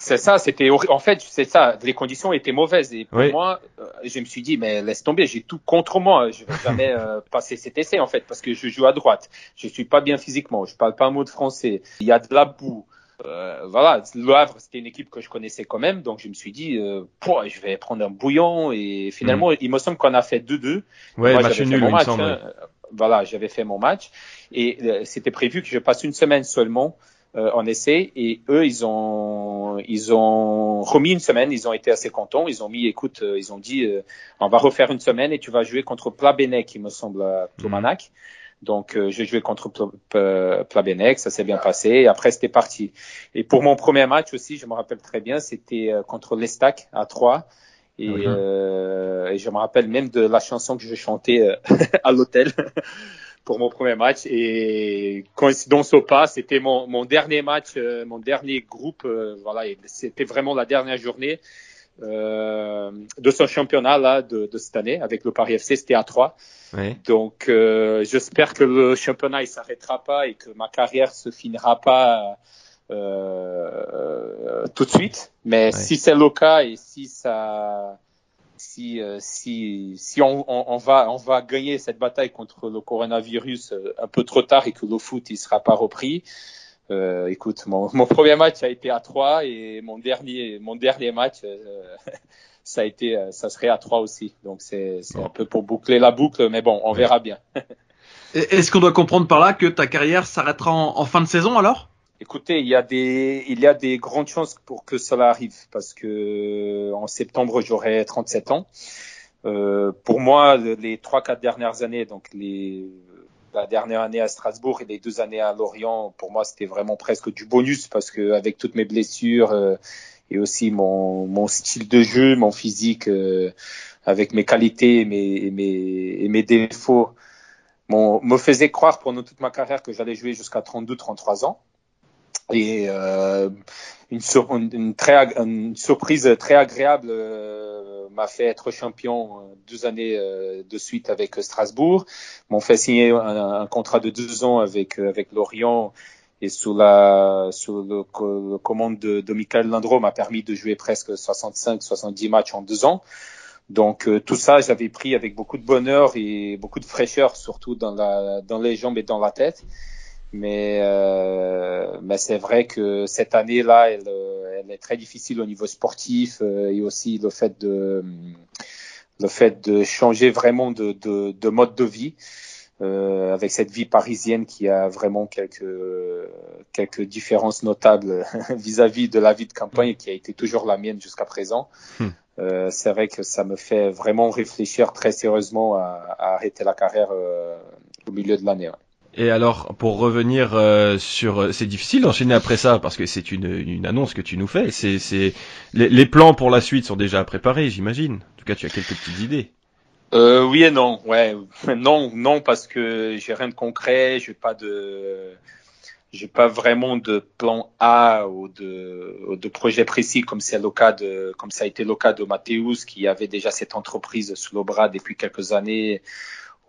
Speaker 4: C'est ça, c'était en fait c'est ça, les conditions étaient mauvaises et pour moi, euh, je me suis dit mais laisse tomber, j'ai tout contre moi, je vais jamais euh, passer cet essai en fait parce que je joue à droite, je suis pas bien physiquement, je parle pas un mot de français, il y a de la boue. Euh, voilà, Le Havre, c'était une équipe que je connaissais quand même, donc je me suis dit, euh, je vais prendre un bouillon et finalement, mm. il me semble qu'on a fait 2-2.
Speaker 2: Ouais, moi, match nul, il me semble. Hein.
Speaker 4: Voilà, j'avais fait mon match et c'était prévu que je passe une semaine seulement euh, en essai. Et eux ils ont ils ont remis une semaine. Ils ont été assez contents. Ils ont mis écoute euh, ils ont dit euh, on va refaire une semaine et tu vas jouer contre Plabenec qui me semble à Ploumanac donc j'ai joué contre Plabenec ça s'est bien passé. Et après c'était parti. Et pour mon premier match aussi je me rappelle très bien c'était contre l'Estac à 3 et, et, je me rappelle même de la chanson que je chantais à l'hôtel pour mon premier match. Et coïncidence au pas, c'était mon, mon dernier match, euh, mon dernier groupe. Euh, voilà, c'était vraiment la dernière journée. euh, de son championnat là de, de, cette année avec le Paris FC, c'était à 3.
Speaker 2: Ouais.
Speaker 4: Donc euh, j'espère que le championnat il s'arrêtera pas et que ma carrière se finira pas euh, tout de suite. Mais si c'est le cas et si ça si euh, si si on, on, on va on va gagner cette bataille contre le coronavirus euh, un peu trop tard et que le foot il sera pas repris. Euh, écoute, mon, mon premier match a été à 3 et mon dernier mon dernier match euh, ça a été euh, ça serait à 3 aussi. Donc c'est c'est
Speaker 2: Bon.
Speaker 4: un peu pour boucler la boucle mais bon, on
Speaker 2: Ouais.
Speaker 4: verra bien.
Speaker 3: Est-ce qu'on doit comprendre par là que ta carrière s'arrêtera en, en fin de saison alors?
Speaker 4: Écoutez, il y a des, il y a des grandes chances pour que cela arrive parce que en septembre j'aurai 37 ans. Euh, pour moi, le- les trois quatre dernières années, donc les, la dernière année à Strasbourg et les deux années à Lorient, pour moi c'était vraiment presque du bonus parce que avec toutes mes blessures euh, et aussi mon, mon style de jeu, mon physique, euh, avec mes qualités et mes, et mes, et mes défauts, mon, me faisait croire pendant toute ma carrière que j'allais jouer jusqu'à 32-33 ans. Et euh, une, très, surprise très agréable euh, m'a fait être champion euh, deux années euh, de suite avec Strasbourg. M'ont fait signer un, contrat de deux ans avec avec Lorient et sous la sous le, le commande de, de Michael Landreau m'a permis de jouer presque 65-70 matchs en deux ans. Donc tout ça, j'avais pris avec beaucoup de bonheur et beaucoup de fraîcheur, surtout dans la dans les jambes et dans la tête. Mais euh, mais c'est vrai que cette année-là, elle, euh, elle est très difficile au niveau sportif euh, et aussi le fait de le fait de changer vraiment de de, de mode de vie. Euh, avec cette vie parisienne qui a vraiment quelques quelques différences notables vis-à-vis de la vie de campagne qui a été toujours la mienne jusqu'à présent.
Speaker 2: Hmm.
Speaker 4: Euh, c'est vrai que ça me fait vraiment réfléchir très sérieusement à, à arrêter la carrière euh, au milieu de l'année. ouais.
Speaker 2: Et alors, pour revenir euh, sur, c'est difficile d'enchaîner après ça parce que c'est une, une annonce que tu nous fais. C'est, c'est les, plans pour la suite sont déjà préparés, j'imagine. En tout cas, tu as quelques petites idées.
Speaker 4: Euh, oui et non, ouais, non, non parce que j'ai rien de concret, j'ai pas de, j'ai pas vraiment de plan A ou de, de projet précis comme c'est le cas de, comme ça a été le cas de Mathéus qui avait déjà cette entreprise sous le bras depuis quelques années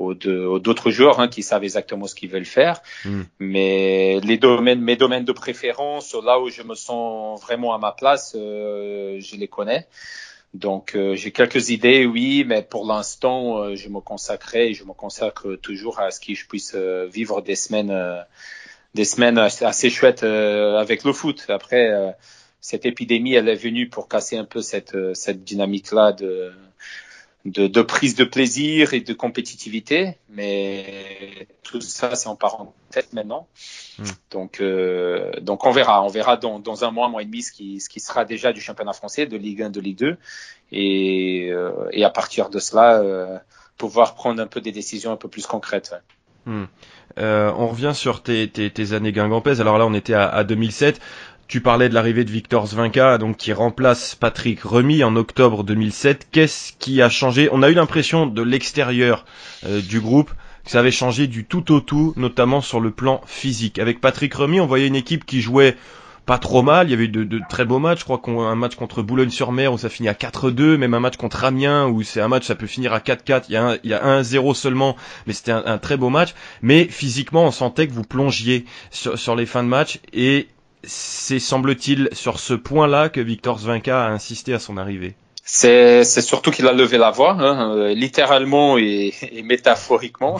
Speaker 4: ou d'autres joueurs hein, qui savent exactement ce qu'ils veulent faire.
Speaker 2: Mm.
Speaker 4: Mais les domaines, mes domaines de préférence, là où je me sens vraiment à ma place, euh, je les connais. Donc euh, j'ai quelques idées, oui, mais pour l'instant, euh, je me consacrais et je me consacre toujours à ce que je puisse vivre des semaines, des semaines assez, chouettes avec le foot. Après, cette épidémie, elle est venue pour casser un peu cette, cette dynamique-là de, de, de prise de plaisir et de compétitivité, mais tout ça, c'est en parenthèse maintenant.
Speaker 2: Mm.
Speaker 4: Donc, euh, donc on verra, on verra dans, dans un mois, un mois et demi, ce qui, ce qui sera déjà du championnat français, de Ligue 1, de Ligue 2, et, euh, et à partir de cela, euh, pouvoir prendre un peu des décisions un peu plus concrètes. ouais.
Speaker 2: Euh, on revient sur tes, tes, tes années guingampaises. Alors là, on était à, à 2007. Tu parlais de l'arrivée de Victor Zvinka, donc qui remplace Patrick Remy en octobre 2007. Qu'est-ce qui a changé? On a eu l'impression de l'extérieur euh, du groupe que ça avait changé du tout au tout, notamment sur le plan physique. Avec Patrick Remy, on voyait une équipe qui jouait pas trop mal. Il y avait eu de, de très beaux matchs. Je crois qu'on un match contre Boulogne-sur-Mer où ça finit à 4-2, même un match contre Amiens où c'est un match ça peut finir à 4-4. Il y a un, il y a 1-0 seulement, mais c'était un, un très beau match. Mais physiquement, on sentait que vous plongiez sur, sur les fins de match et c'est semble-t-il sur ce point-là que Victor Zvinka a insisté à son arrivée.
Speaker 4: C'est, surtout qu'il a levé la voix, hein, euh, littéralement et, et métaphoriquement.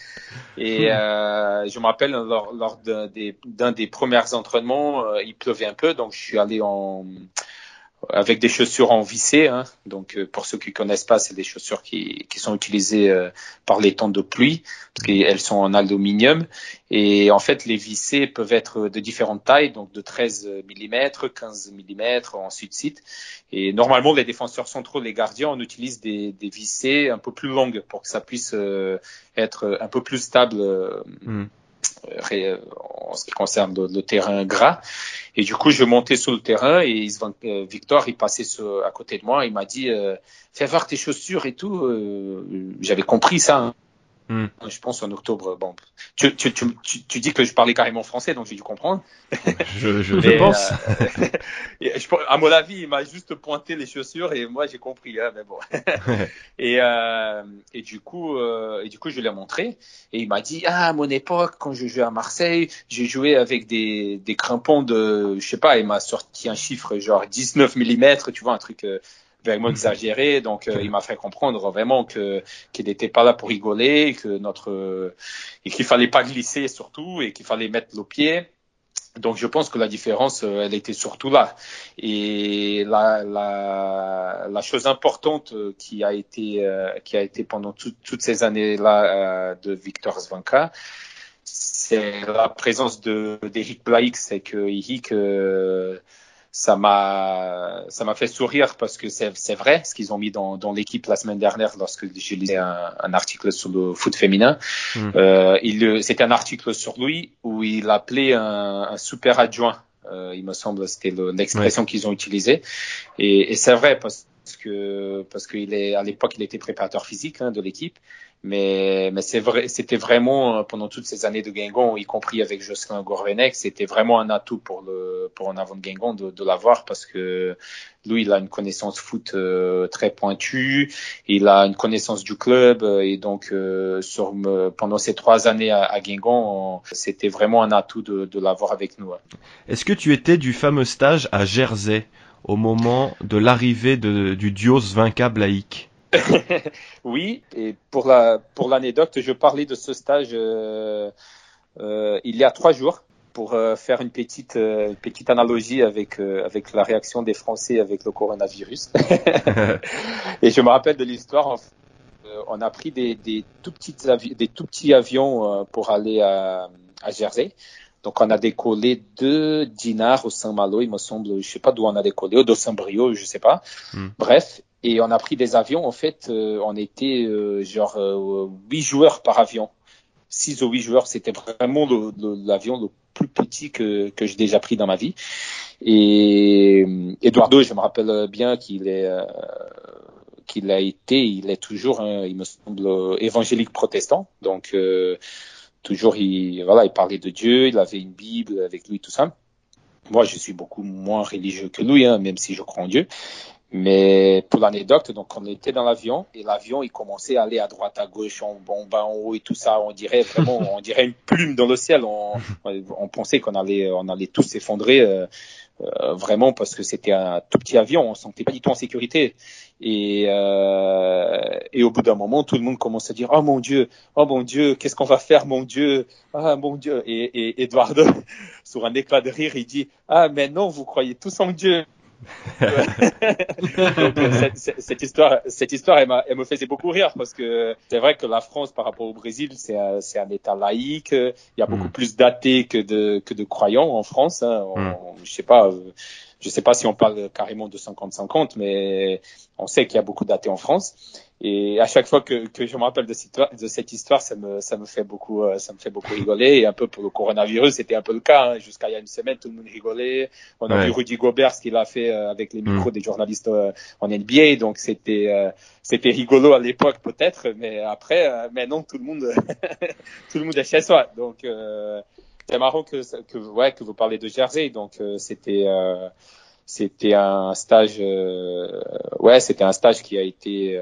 Speaker 4: et euh, je me rappelle lors, lors d'un des, des premiers entraînements, euh, il pleuvait un peu, donc je suis allé en avec des chaussures en vissé. Hein. Donc euh, pour ceux qui connaissent pas, c'est des chaussures qui, qui sont utilisées euh, par les temps de pluie, parce qu'elles sont en aluminium. Et en fait, les vissés peuvent être de différentes tailles, donc de 13 mm, 15 mm, ensuite de suite. Et normalement, les défenseurs centraux, les gardiens, on utilise des, des vissés un peu plus longues pour que ça puisse euh, être un peu plus stable euh,
Speaker 2: Mm.
Speaker 4: En ce qui concerne le, terrain gras. Et du coup, je montais sur le terrain et euh, Victor, il passait à côté de moi, il m'a dit euh, fais voir tes chaussures et tout. Euh, J'avais compris ça. hein. Hmm. Je pense en octobre. Bon, tu, tu, tu, tu, dis que je parlais carrément français, donc j'ai dû comprendre.
Speaker 2: Je, je, je pense.
Speaker 4: Euh, à mon avis, il m'a juste pointé les chaussures et moi j'ai compris. Hein, mais bon. et, euh, et du coup, euh, et du coup, je l'ai montré et il m'a dit ah à mon époque quand je jouais à Marseille, j'ai joué avec des, des crampons de, je sais pas, il m'a sorti un chiffre genre 19 mm, tu vois un truc. Euh, vraiment exagéré. Donc, euh, il m'a fait comprendre vraiment que qu'il n'était pas là pour rigoler, que notre et qu'il fallait pas glisser surtout et qu'il fallait mettre le pied. Donc, je pense que la différence, euh, elle était surtout là. Et la, la, la chose importante euh, qui a été qui a été pendant toutes ces années-là de Victor Svanka, c'est la présence de d'Eric Blaik. C'est que Eric ça m'a ça m'a fait sourire parce que c'est vrai ce qu'ils ont mis dans, dans l'équipe la semaine dernière lorsque j'ai lu un, un, article sur le foot féminin. Hmm. Euh, c'était un article sur lui où il appelait un, un super adjoint. Euh, il me semble c'était l'expression qu'ils ont utilisée et, et c'est vrai parce que parce qu'il est à l'époque il était préparateur physique hein, de l'équipe mais, mais c'est vrai, c'était vraiment euh, pendant toutes ces années de Guingamp, y compris avec Jocelyn Gourvenec, c'était vraiment un atout pour le pour un avant de Guingamp de, de l'avoir parce que lui, il a une connaissance foot euh, très pointue, il a une connaissance du club euh, et donc sur pendant ces trois années à, à Guingamp, c'était vraiment un atout de, de l'avoir avec nous.
Speaker 2: Est-ce que tu étais du fameux stage à Jersey au moment de l'arrivée du duo Svinka Blaik
Speaker 4: oui, et pour la pour l'anecdote, je parlais de ce stage euh, euh, il y a trois jours pour euh, faire une petite euh, petite analogie avec euh, avec la réaction des Français avec le coronavirus. et je me rappelle de l'histoire. On a pris des, des tout petits avions, des tout petits avions pour aller à, à Jersey. Donc on a décollé de Dinard au Saint-Malo, il me semble, je sais pas d'où on a décollé, ou de Saint-Brio, je sais pas. Hmm. Bref, et on a pris des avions. En fait, euh, on était euh, genre euh, huit joueurs par avion. Six ou huit joueurs, c'était vraiment l'avion le, plus petit que, que j'ai déjà pris dans ma vie. Et Eduardo, je me rappelle bien qu'il est qu'il a été, il est toujours, il me semble, évangélique protestant. Donc toujours, il voilà, il parlait de Dieu, il avait une Bible avec lui, tout ça. Moi, je suis beaucoup moins religieux que lui, hein, même si je crois en Dieu. Mais pour l'anecdote, donc on était dans l'avion et l'avion il commençait à aller à droite, à gauche, en, bas, en haut et tout ça. On dirait vraiment, on dirait une plume dans le ciel. On, on pensait qu'on allait, on allait tous s'effondrer euh, euh, vraiment parce que c'était un tout petit avion. On se sentait pas du tout en sécurité. Et, euh, et au bout d'un moment, tout le monde commence à dire Oh mon Dieu, oh mon Dieu, qu'est-ce qu'on va faire, mon Dieu, ah mon Dieu. Et, et Eduardo, sur un éclat de rire, il dit Ah mais non, vous croyez tous en Dieu. Donc, cette, cette, histoire, cette histoire, elle, elle, me faisait beaucoup rire parce que c'est vrai que la France, par rapport au Brésil, c'est un, un, État laïque. Il y a beaucoup mm. plus d'athées que de, que de croyants en France. Hein. On, mm. Je sais pas. Je sais pas si on parle carrément de 50-50, mais on sait qu'il y a beaucoup d'athées en France. Et à chaque fois que, que je me rappelle de cette, histoire, de cette histoire, ça me, ça me fait beaucoup, euh, ça me fait beaucoup rigoler. Et un peu pour le coronavirus, c'était un peu le cas. Hein. Jusqu'à il y a une semaine, tout le monde rigolait. On a vu Rudy Gobert ce qu'il a fait euh, avec les micros mm. des journalistes euh, en NBA. Donc c'était, c'était rigolo à l'époque peut-être, mais après, maintenant tout le monde, tout le monde est chez soi. Donc c'est marrant que, que, ouais, que vous parlez de Jersey. Donc c'était c'était un stage ouais c'était un stage qui a été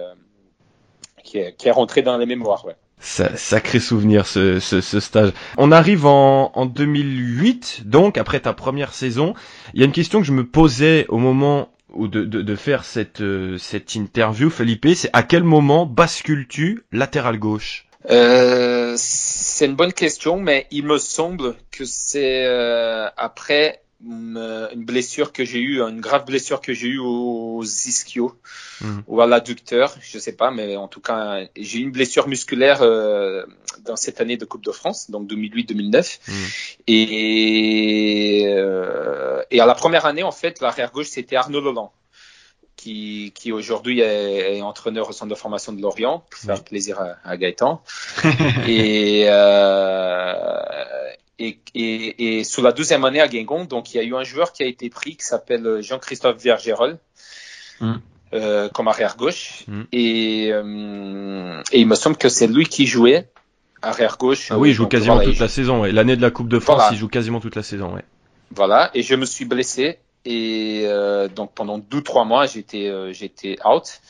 Speaker 4: qui est, qui est rentré dans les mémoires. Ouais.
Speaker 2: sacré souvenir ce, ce, ce, stage. On arrive en, en 2008, donc après ta première saison. Il y a une question que je me posais au moment où de, de, de faire cette, euh, cette interview, Felipe, c'est à quel moment bascules-tu latéral gauche?
Speaker 4: Euh, C'est une bonne question, mais il me semble que c'est euh, après une, blessure que j'ai eue, une grave blessure que j'ai eue aux ischio hmm. ou à l'adducteur, je sais pas, mais en tout cas, j'ai eu une blessure musculaire euh, dans cette année de Coupe de France, donc 2008-2009. Hmm. Et, euh, et à la première année, en fait, l'arrière gauche, c'était Arnaud Loland. Qui, qui aujourd'hui est, entraîneur au centre de formation de Lorient, pour faire plaisir à, à Gaëtan. et, euh, et, et, et, sous la deuxième année à Guingamp, donc il y a eu un joueur qui a été pris qui s'appelle Jean-Christophe Vergerol. Mm. euh, comme arrière gauche.
Speaker 2: Mm.
Speaker 4: Et, euh, et il me semble que c'est lui qui jouait arrière gauche.
Speaker 2: Ah oui, il joue
Speaker 4: Donc,
Speaker 2: quasiment
Speaker 4: voilà,
Speaker 2: toute
Speaker 4: il
Speaker 2: la saison. Ouais. L'année de la Coupe de France,
Speaker 4: Voilà.
Speaker 2: il joue quasiment toute la saison. Ouais.
Speaker 4: Voilà, et je me suis blessé et euh, donc pendant deux trois mois j'étais euh, j'étais out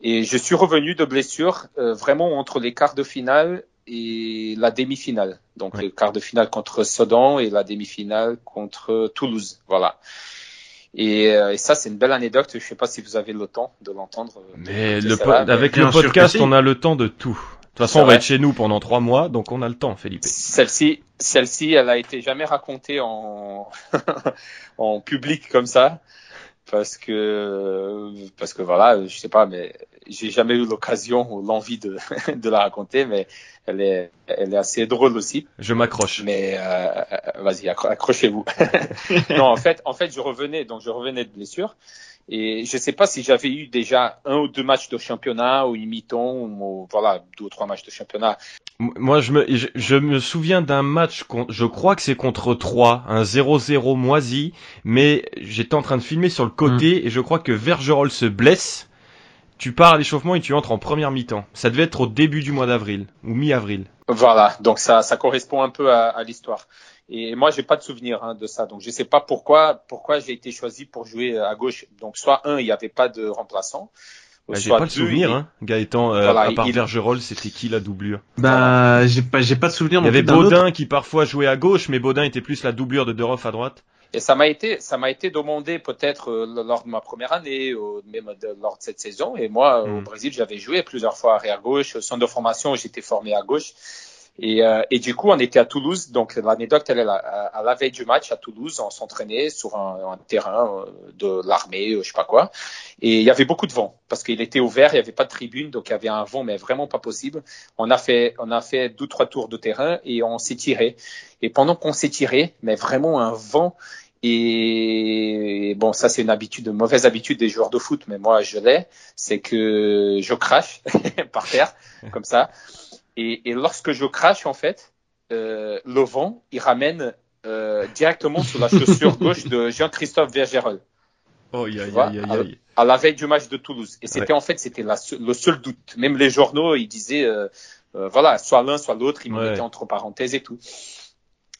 Speaker 4: et je suis revenu de blessure euh, vraiment entre les quarts de finale et la demi-finale. Donc
Speaker 2: Ouais.
Speaker 4: le quart de finale contre Sedan et la demi-finale contre Toulouse. Voilà. Et, euh, et ça c'est une belle anecdote. Je sais pas si vous avez le temps de l'entendre. euh,
Speaker 2: Mais le avec
Speaker 3: bien
Speaker 2: le podcast,
Speaker 3: si.
Speaker 2: on a le temps de tout. De toute façon, on va être chez nous pendant trois mois, donc on a le temps, Felipe.
Speaker 4: Celle-ci, celle-ci, elle a été jamais racontée en en public comme ça, parce que parce que voilà, je sais pas, mais j'ai jamais eu l'occasion ou l'envie de de la raconter, mais elle est elle est assez drôle aussi.
Speaker 2: Je m'accroche.
Speaker 4: Mais euh, vas-y, accro- accrochez-vous. non, en fait, en fait, je revenais, donc je revenais de blessure. Et je sais pas si j'avais eu déjà un ou deux matchs de championnat ou une mi-temps ou voilà deux ou trois matchs de championnat
Speaker 2: Moi, je me, je, je me souviens d'un match, je crois que c'est contre 3, un 0-0 moisi, mais j'étais en train de filmer sur le côté et je crois que Vergerol se blesse. Tu pars à l'échauffement et tu entres en première mi-temps. Ça devait être au début du mois d'avril ou mi-avril.
Speaker 4: Voilà, donc ça, ça correspond un peu à, à l'histoire. Et moi, j'ai pas de souvenir hein, de ça, donc je sais pas pourquoi, pourquoi j'ai été choisi pour jouer à gauche. Donc soit un, il y avait pas de remplaçant.
Speaker 2: Bah, J'ai
Speaker 4: soit
Speaker 2: pas le
Speaker 4: deux,
Speaker 2: souvenir,
Speaker 4: il-
Speaker 2: hein. Gaëtan, euh,
Speaker 4: Voilà,
Speaker 2: à part
Speaker 4: il-
Speaker 2: Vergerol, c'était qui la doublure?
Speaker 3: Bah, j'ai pas, j'ai pas de souvenir
Speaker 2: Il y avait. Baudin qui parfois jouait à gauche, mais Baudin était plus la doublure de Deroff à droite.
Speaker 4: Et ça m'a été, ça m'a été demandé peut-être euh, lors de ma première année, ou même de- lors de cette saison. Et moi, euh, au
Speaker 2: Mm.
Speaker 4: Brésil, j'avais joué plusieurs fois arrière gauche. Au centre de formation, j'étais formé à gauche. Et, euh, et du coup, on était à Toulouse. Donc l'anecdote, elle est là. À, la veille du match à Toulouse, on s'entraînait sur un, un terrain euh, de l'armée, euh, je sais pas quoi. Et il y avait beaucoup de vent parce qu'il était ouvert, il y avait pas de tribune, donc il y avait un vent, mais vraiment pas possible. On a fait, on a fait deux trois tours de terrain et on s'est tiré. Et pendant qu'on s'est tiré, mais vraiment un vent. Et bon, ça c'est une habitude, une mauvaise habitude des joueurs de foot, mais moi je l'ai, c'est que je crache par terre comme ça. Et, et lorsque je crache en fait, euh, le vent il ramène euh, directement sur la chaussure gauche de Jean-Christophe Vergerol
Speaker 2: Oh,
Speaker 4: alors-
Speaker 2: aïe.
Speaker 4: à la veille du match de Toulouse. Et c'était en fait c'était le seul doute. Même les journaux ils disaient euh, euh, voilà soit l'un soit l'autre, ils me
Speaker 2: Ouais.
Speaker 4: mettaient entre parenthèses et tout.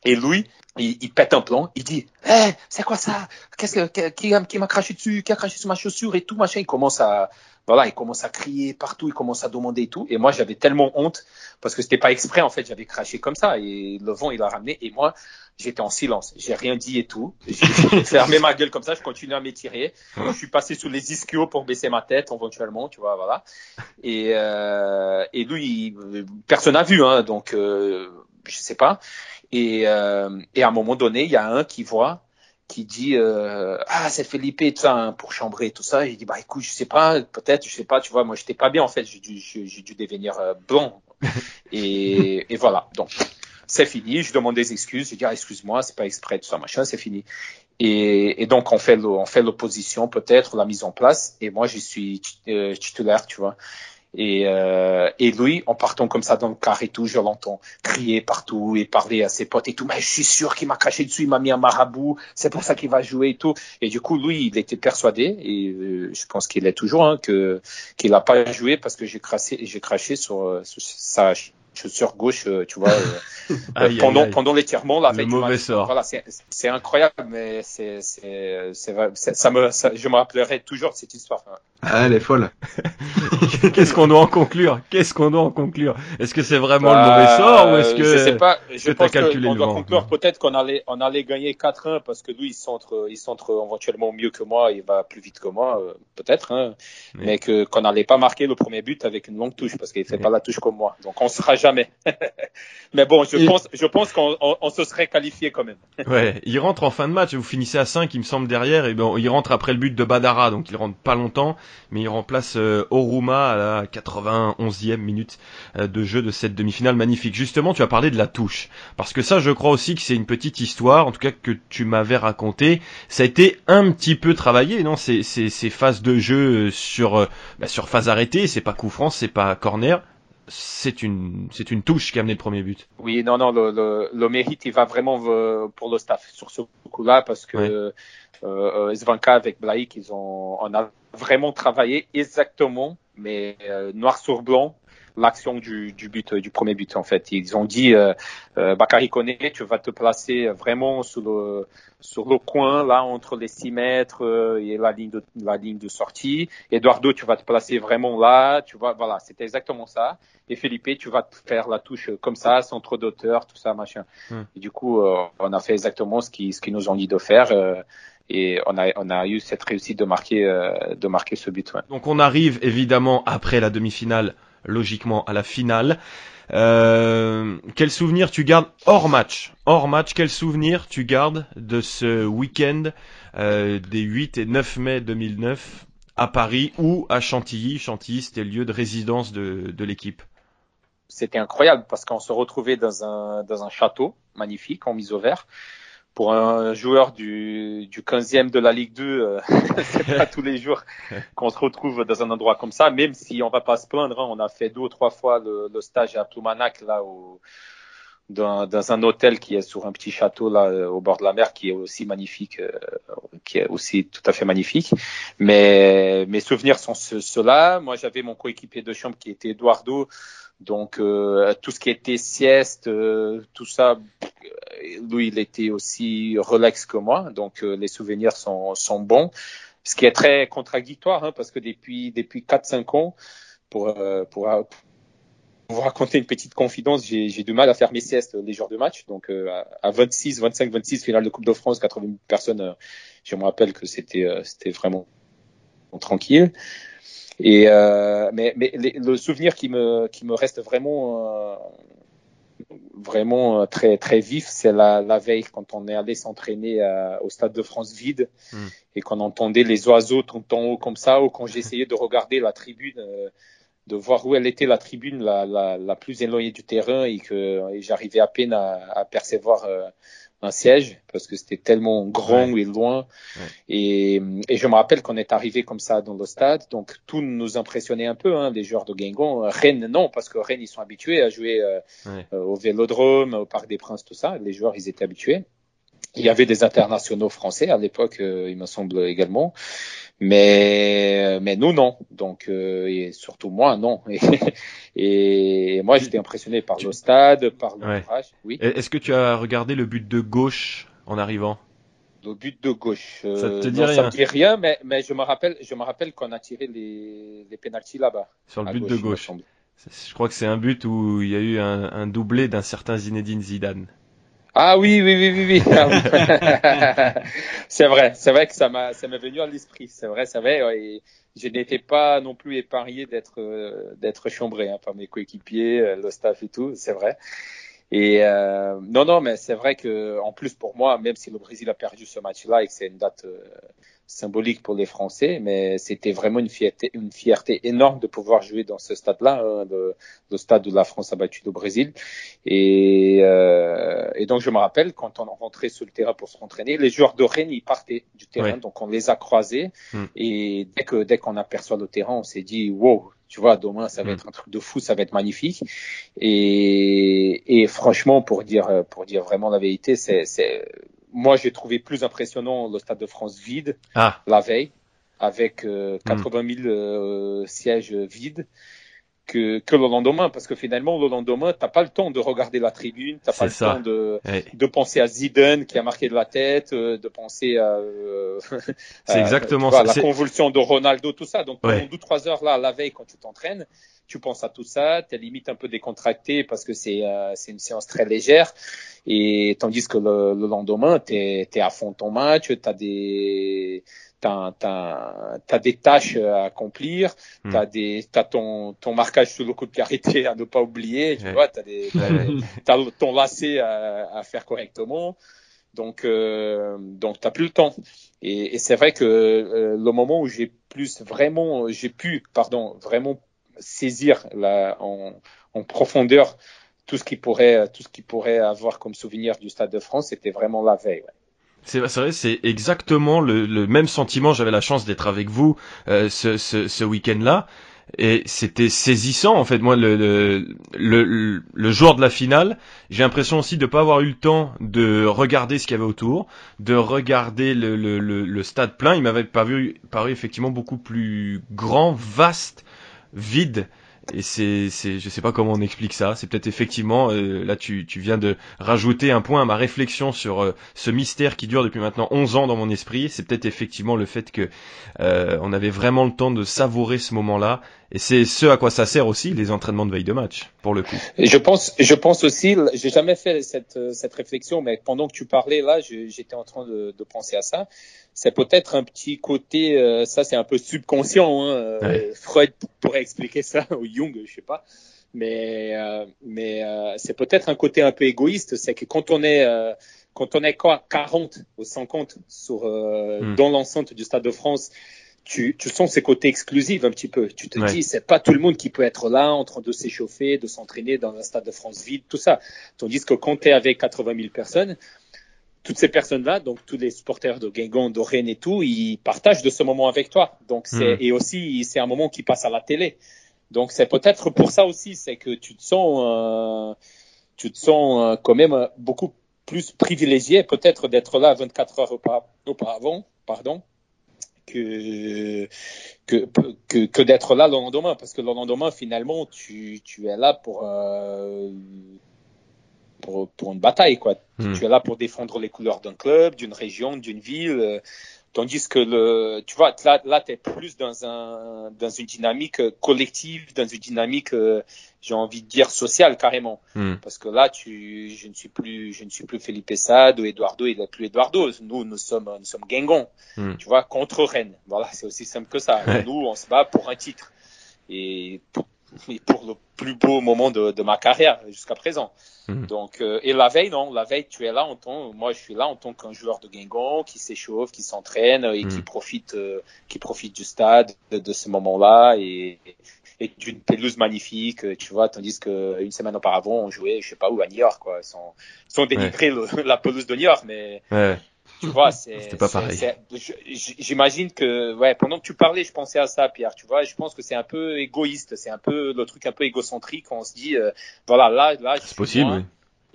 Speaker 4: Et Louis, il, il pète un plan, il dit Eh, c'est quoi ça? Qu'est-ce que qui, qui m'a craché dessus? Qui a craché sur ma chaussure et tout machin Il commence à voilà, il commence à crier partout, il commence à demander et tout. Et moi, j'avais tellement honte parce que c'était pas exprès en fait, j'avais craché comme ça. Et le vent il a ramené. Et moi j'étais en silence, j'ai rien dit et tout. J'ai j'ai fermé ma gueule comme ça, je continuais à m'étirer. Je suis passé sous les ischios pour baisser ma tête éventuellement, tu vois, voilà. Et euh, et lui, il- personne n'a vu, hein, donc euh, je sais pas. Et, euh, et à un moment donné, il y a un qui voit, qui dit euh, ah c'est Felipe tout ça hein, pour chambrer tout ça. Il dit bah écoute je sais pas, peut-être je sais pas, tu vois, moi j'étais pas bien en fait, j'ai dû dû devenir euh, blanc. et, et voilà donc c'est fini. Je demande des excuses. Je dis ah, excuse-moi, c'est pas exprès tout ça machin, c'est fini. Et, et donc on fait le- on fait l'opposition peut-être la mise en place. Et moi je suis euh, titulaire, tu vois. Et, euh, et lui, en partant comme ça dans le car et tout, je l'entends crier partout et parler à ses potes et tout. Mais je suis sûr qu'il m'a craché dessus, il m'a mis un marabout, c'est pour ça qu'il va jouer et tout. Et du coup, lui, il était persuadé, et euh, je pense qu'il est toujours, hein, que qu'il n'a pas joué parce que j'ai craché, j'ai craché sur, euh, sur sa chaussure gauche, euh, tu vois, euh,
Speaker 2: Aïe,
Speaker 4: pendant
Speaker 2: aïe, aïe.
Speaker 4: pendant l'étirement,
Speaker 2: Le
Speaker 4: veille du
Speaker 2: mauvais sort.
Speaker 4: Voilà, c'est incroyable, mais c'est c'est ça me ça- je me rappellerai toujours de cette histoire.
Speaker 3: Ah, elle est folle.
Speaker 2: Qu'est-ce qu'on doit en conclure? Qu'est-ce qu'on doit en conclure? Est-ce que c'est vraiment
Speaker 4: Bah,
Speaker 2: le mauvais sort ou est-ce que
Speaker 4: je sais pas, je pense
Speaker 2: calculé le
Speaker 4: doit
Speaker 2: vent
Speaker 4: conclure peut-être qu'on allait on allait gagner 4-1 parce que lui il centre il centre éventuellement mieux que moi, il va plus vite que moi euh, peut-être hein,
Speaker 2: Mais-
Speaker 4: mais que qu'on n'allait pas marquer le premier but avec une longue touche parce qu'il fait
Speaker 2: Mais-
Speaker 4: pas la touche comme moi. Donc on sera jamais. mais bon, je pense je pense qu'on on, on se serait qualifié quand même.
Speaker 2: Ouais, il rentre en fin de match, vous finissez à 5, il me semble, derrière, et ben, il rentre après le but de Badara, donc il rentre pas longtemps, mais il remplace euh, Oruma à la 91e minute euh, de jeu de cette demi-finale magnifique. Justement, tu as parlé de la touche, parce que ça, je crois aussi que c'est une petite histoire, en tout cas que tu m'avais raconté, ça a été un petit peu travaillé, non? Ces, ces, ces phases de jeu euh, sur, bah, sur phase arrêtée, c'est pas coup franc, c'est pas corner, c'est une, c'est une touche qui a amené le premier but.
Speaker 4: Oui, non, non, le, le, le mérite, il va vraiment pour le staff sur ce coup-là parce que
Speaker 2: Ouais.
Speaker 4: euh, euh, Svanka avec Blaik, ils ont, on a vraiment travaillé exactement, mais euh, noir sur blanc, l'action du, du but, euh, du premier but en fait. Ils ont dit, euh, euh, Bakary Koné, tu vas te placer vraiment sur le sur le coin là entre les 6 mètres euh, et la ligne de la ligne de sortie. Eduardo, tu vas te placer vraiment là, tu vois, voilà, c'était exactement ça. Et Felipe, tu vas te faire la touche comme ça, sans trop d'auteur, tout ça, machin.
Speaker 2: Hmm.
Speaker 4: Et du coup, euh, on a fait exactement ce qu'ils ce qu'ils nous ont dit de faire. Et on a, on a eu cette réussite de marquer, euh, de marquer ce but. Ouais.
Speaker 2: Donc on arrive évidemment après la demi-finale, logiquement à la finale. Euh, quel souvenir tu gardes hors match? Hors match, quel souvenir tu gardes de ce week-end euh, des 8 et 9 mai 2009 à Paris ou à Chantilly? Chantilly, c'était le lieu de résidence de, de l'équipe.
Speaker 4: C'était incroyable parce qu'on se retrouvait dans un, dans un château magnifique en mise au vert. Pour un joueur du, du 15e de la Ligue 2, euh, c'est pas tous les jours qu'on se retrouve dans un endroit comme ça, même si on va pas se plaindre. hein. on a fait deux ou trois fois le, le stage à Ploumanac, là, au, dans, dans un hôtel qui est sur un petit château là euh, au bord de la mer qui est aussi magnifique euh, qui est aussi tout à fait magnifique. Mais mes souvenirs sont ce- ceux-là. Moi j'avais mon coéquipier de chambre qui était Eduardo. Donc euh, tout ce qui était sieste euh, tout ça euh, lui il était aussi relax que moi. Donc euh, les souvenirs sont sont bons. Ce qui est très contradictoire hein, parce que depuis depuis 4 5 ans pour euh, pour pour vous raconter une petite confidence, j'ai du mal à faire mes siestes les jours de match. Donc euh, à à 26, 25, 26 finale de Coupe de France, 80 000 personnes, euh, je me rappelle que c'était euh, c'était vraiment tranquille. Et euh, mais mais les- le souvenir qui me qui me reste vraiment euh, vraiment euh, très très vif, c'est la la veille quand on est allé s'entraîner au stade de France vide
Speaker 2: Mm.
Speaker 4: et qu'on entendait les oiseaux tout en haut comme ça, ou quand j'essayais de regarder la tribune. De voir où elle était la tribune la, la, la plus éloignée du terrain et que et j'arrivais à peine à, à percevoir euh, un siège parce que c'était tellement grand et loin.
Speaker 2: Ouais.
Speaker 4: Et, et je me rappelle qu'on est arrivé comme ça dans le stade, donc tout nous impressionnait un peu, hein, les joueurs de Guingamp. Rennes, non, parce que Rennes, ils sont habitués à jouer euh,
Speaker 2: Ouais.
Speaker 4: euh, au Vélodrome, au Parc des Princes, tout ça. Les joueurs, ils étaient habitués. Il y avait des internationaux français à l'époque, euh, il me semble également. Mais, mais nous, non. Donc, euh, et surtout moi, non. Et, et moi, j'étais impressionné par
Speaker 2: Tu-
Speaker 4: le stade, par
Speaker 2: Ouais.
Speaker 4: l'ouvrage. Oui.
Speaker 2: Est-ce que tu as regardé le but de gauche en arrivant?
Speaker 4: Le but de gauche. euh,
Speaker 2: Ça te dit
Speaker 4: non,
Speaker 2: rien
Speaker 4: Ça me dit rien, mais, mais je me rappelle, je me rappelle qu'on a tiré les, les pénaltys là-bas.
Speaker 2: sur le but de gauche Je crois que c'est un but où il y a eu un, un doublé d'un certain Zinedine Zidane.
Speaker 4: Ah oui, oui, oui, oui, oui. Ah c'est vrai, c'est vrai que ça m'a, ça m'est venu à l'esprit. C'est vrai, c'est vrai. Et je n'étais pas non plus épargné d'être, euh, d'être chambré hein, par mes coéquipiers, euh, le staff et tout. C'est vrai. Et euh, non, non, mais c'est vrai que en plus pour moi, même si le Brésil a perdu ce match-là et que c'est une date euh, symbolique pour les Français, mais c'était vraiment une fierté, une fierté énorme de pouvoir jouer dans ce stade-là, hein, le, le stade où la France a battu le Brésil. Et, euh, et donc je me rappelle quand on rentrait sur le terrain pour se entraîner, les joueurs de Rennes ils partaient du terrain,
Speaker 2: Ouais.
Speaker 4: donc on les a croisés.
Speaker 2: Hmm.
Speaker 4: Et dès que dès qu'on aperçoit le terrain, on s'est dit wow, tu vois, demain ça va
Speaker 2: Hmm.
Speaker 4: être un truc de fou, ça va être magnifique. Et, et franchement, pour dire pour dire vraiment la vérité, c'est moi j'ai trouvé plus impressionnant le stade de France vide
Speaker 2: Ah,
Speaker 4: la veille avec euh,
Speaker 2: Hmm.
Speaker 4: 80 000 euh, sièges vides que, que le lendemain parce que finalement le lendemain t'as pas le temps de regarder la tribune t'as pas le temps de penser à Zidane qui a marqué de la tête euh, de penser à euh,
Speaker 2: c'est
Speaker 4: à,
Speaker 2: exactement
Speaker 4: tu vois,
Speaker 2: ça.
Speaker 4: la convulsion de Ronaldo tout ça donc pendant
Speaker 2: Ouais.
Speaker 4: deux trois heures là la veille quand tu t'entraînes tu penses à tout ça, t'es limite un peu décontracté parce que c'est euh, c'est une séance très légère et tandis que le, le lendemain t'es es à fond ton match, t'as des t'as t'as t'as des tâches à accomplir,
Speaker 2: Hmm.
Speaker 4: t'as des t'as ton ton marquage sur le coup de pied arrêté à ne pas oublier, tu
Speaker 2: Ouais.
Speaker 4: vois, t'as des t'as ton lacet à, à faire correctement. Donc, euh, donc t'as plus le temps. Et, et c'est vrai que euh, le moment où j'ai plus vraiment, j'ai pu, pardon, vraiment saisir la, en, en profondeur tout ce qui pourrait, tout ce qui pourrait avoir comme souvenir du Stade de France, c'était vraiment la veille. ouais.
Speaker 2: C'est vrai, c'est exactement le, le même sentiment. J'avais la chance d'être avec vous euh, ce, ce, ce week-end-là. et c'était saisissant en fait. Moi, le, le, le, le jour de la finale, j'ai l'impression aussi de pas avoir eu le temps de regarder ce qu'il y avait autour, de regarder le, le, le, stade plein. Il m'avait paru, paru effectivement beaucoup plus grand, vaste, vide et c'est, c'est, je sais pas comment on explique ça. C'est peut-être effectivement, euh, là tu, tu viens de rajouter un point à ma réflexion sur euh, ce mystère qui dure depuis maintenant 11 ans dans mon esprit. C'est peut-être effectivement le fait que euh, on avait vraiment le temps de savourer ce moment-là. Et c'est ce à quoi ça sert aussi les entraînements de veille de match, pour le coup.
Speaker 4: Et je pense, je pense aussi, j'ai jamais fait cette, cette réflexion, mais pendant que tu parlais là, j'étais en train de, de penser à ça c'est peut-être un petit côté, euh, ça c'est un peu subconscient. Hein, euh, Freud pourrait expliquer ça, ou Jung, je sais pas. Mais euh, mais c'est peut-être un côté un peu égoïste, c'est que quand on est quand on est quoi 40 ou 50 sur hmm. dans l'enceinte du Stade de France, tu, tu sens ces côtés exclusifs un petit peu. Tu te dis, c'est pas tout le monde qui peut être là en train de s'échauffer, de s'entraîner dans un Stade de France vide, tout ça. Tandis que quand tu es avec 80 000 personnes, toutes ces personnes-là, donc tous les supporters de Guingamp, de Rennes et tout, ils partagent de ce moment avec toi. Donc c'est hmm. et aussi c'est un moment qui passe à la télé. Donc c'est peut-être pour ça aussi, c'est que tu te sens, euh, tu te sens euh, quand même beaucoup plus privilégié peut-être d'être là 24 heures auparavant, pardon, que que que, que d'être là le lendemain, parce que le lendemain finalement tu tu es là pour euh, pour, pour une bataille, quoi. Hmm. Tu es là pour défendre les couleurs d'un club, d'une région, d'une ville. Tandis que le, tu vois, là, là tu es plus dans un, dans une dynamique collective, dans une dynamique, euh, j'ai envie de dire sociale carrément. Hmm. Parce que là, tu, je ne suis plus, je ne suis plus Felipe Sade ou Eduardo, il n'est plus Eduardo. Nous, nous sommes, nous sommes Guingamp. Hmm. Tu vois, contre Rennes. Voilà, c'est aussi simple que ça. Nous, on se bat pour un titre. Et pour, pour le plus beau moment de, de ma carrière jusqu'à présent. Hmm. Donc, euh, et la veille, non, la veille, tu es là en tant, moi, je suis là en tant qu'un joueur de Guingamp qui s'échauffe, qui s'entraîne et qui hmm. profite, euh, qui profite du stade, de, de ce moment-là et, et d'une pelouse magnifique, tu vois, tandis que une semaine auparavant, on jouait, je sais pas où, à New York, quoi. Sont, ils sont dénigrés la pelouse de New York, mais ouais. Tu vois, c'est.
Speaker 2: pas pareil.
Speaker 4: J'imagine que, ouais, pendant que tu parlais, je pensais à ça, Pierre. Tu vois, je pense que c'est un peu égoïste, c'est un peu le truc un peu égocentrique. On se dit, euh, voilà, là, là,
Speaker 2: c'est possible. oui.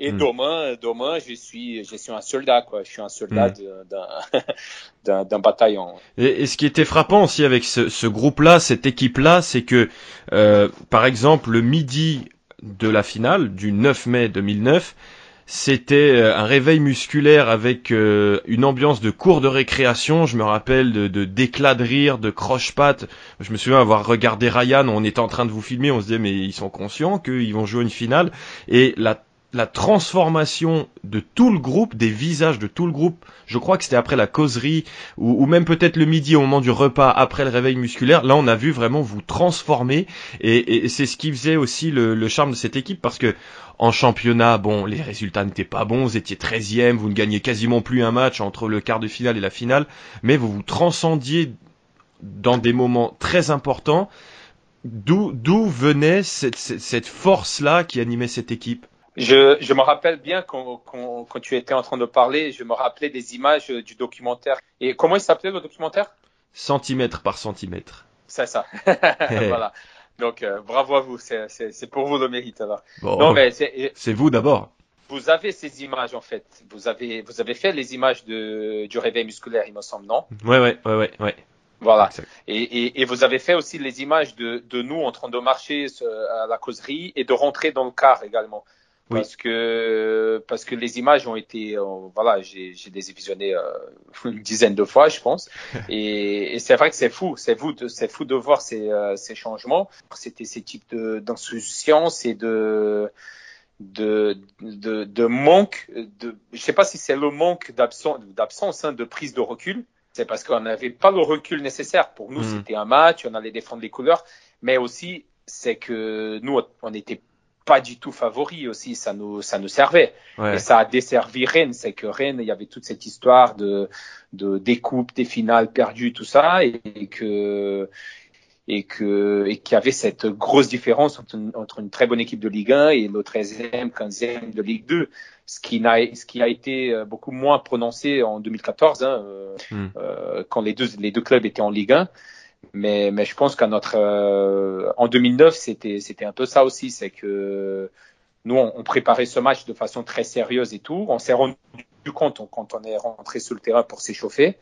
Speaker 4: Et hmm. demain, demain, je suis, je suis un soldat, quoi. Je suis un soldat hmm. d'un bataillon.
Speaker 2: Et, et, ce qui était frappant aussi avec ce, ce groupe-là, cette équipe-là, c'est que, euh, par exemple, le midi de la finale du 9 mai 2009, c'était euh, un réveil musculaire avec euh, une ambiance de cours de récréation. Je me rappelle de d'éclats de, rire, de croche-pattes. Je me souviens avoir regardé Ryan. On était en train de vous filmer. On se disait mais ils sont conscients qu'ils vont jouer une finale. Et la la transformation de tout le groupe, des visages de tout le groupe, je crois que c'était après la causerie, ou, même peut-être le midi au moment du repas, après le réveil musculaire, là on a vu vraiment vous transformer, et, c'est ce qui faisait aussi le, charme de cette équipe, parce que en championnat, bon, les résultats n'étaient pas bons, vous étiez 13e, vous ne gagnez quasiment plus un match entre le quart de finale et la finale, mais vous vous transcendiez dans des moments très importants, d'où venait cette, cette force-là qui animait cette équipe?
Speaker 4: Je, je, me rappelle bien quand, quand, quand, tu étais en train de parler, je me rappelais des images du documentaire. Et comment il s'appelait le documentaire?
Speaker 2: Centimètre par centimètre.
Speaker 4: C'est ça. voilà. Donc euh, bravo à vous, c'est pour vous le mérite alors.
Speaker 2: non mais c'est vous d'abord.
Speaker 4: Vous avez ces images en fait. Vous avez vous avez fait les images de du réveil musculaire, il me semble, non?
Speaker 2: Ouais ouais ouais ouais ouais.
Speaker 4: Voilà. Et, et, et, vous avez fait aussi les images de, de nous en train de marcher à la causerie et de rentrer dans le car également parce que parce que les images ont été euh, voilà j'ai j'ai les visionnées euh, une dizaine de fois je pense. Et, et c'est vrai que c'est fou c'est fou de c'est fou de voir ces euh, ces changements. C'était ces types de d'insouciance et de de, de, de manque de je sais pas si c'est le manque d'absence d'absence hein, de prise de recul. C'est parce qu'on n'avait pas le recul nécessaire. Pour nous mmh. c'était un match on allait défendre les couleurs. Mais aussi c'est que nous on était pas du tout favori aussi, ça nous ça nous servait. Et ça a desservi Rennes, c'est que Rennes, il y avait toute cette histoire de de des coupes, des finales perdues, tout ça, et, que et que et qu'il y avait cette grosse différence entre une, entre une très bonne équipe de Ligue 1 et le 13e, 15e de Ligue 2, ce qui n'a ce qui a été euh, beaucoup moins prononcé en 2014 hein, euh, hmm. euh, quand les deux les deux clubs étaient en Ligue 1. Mais, je pense qu'à notre, en 2009, c'était, c'était un peu ça aussi, c'est que nous, on, préparait ce match de façon très sérieuse et tout. On s'est rendu compte quand on est rentré sur le terrain pour s'échauffer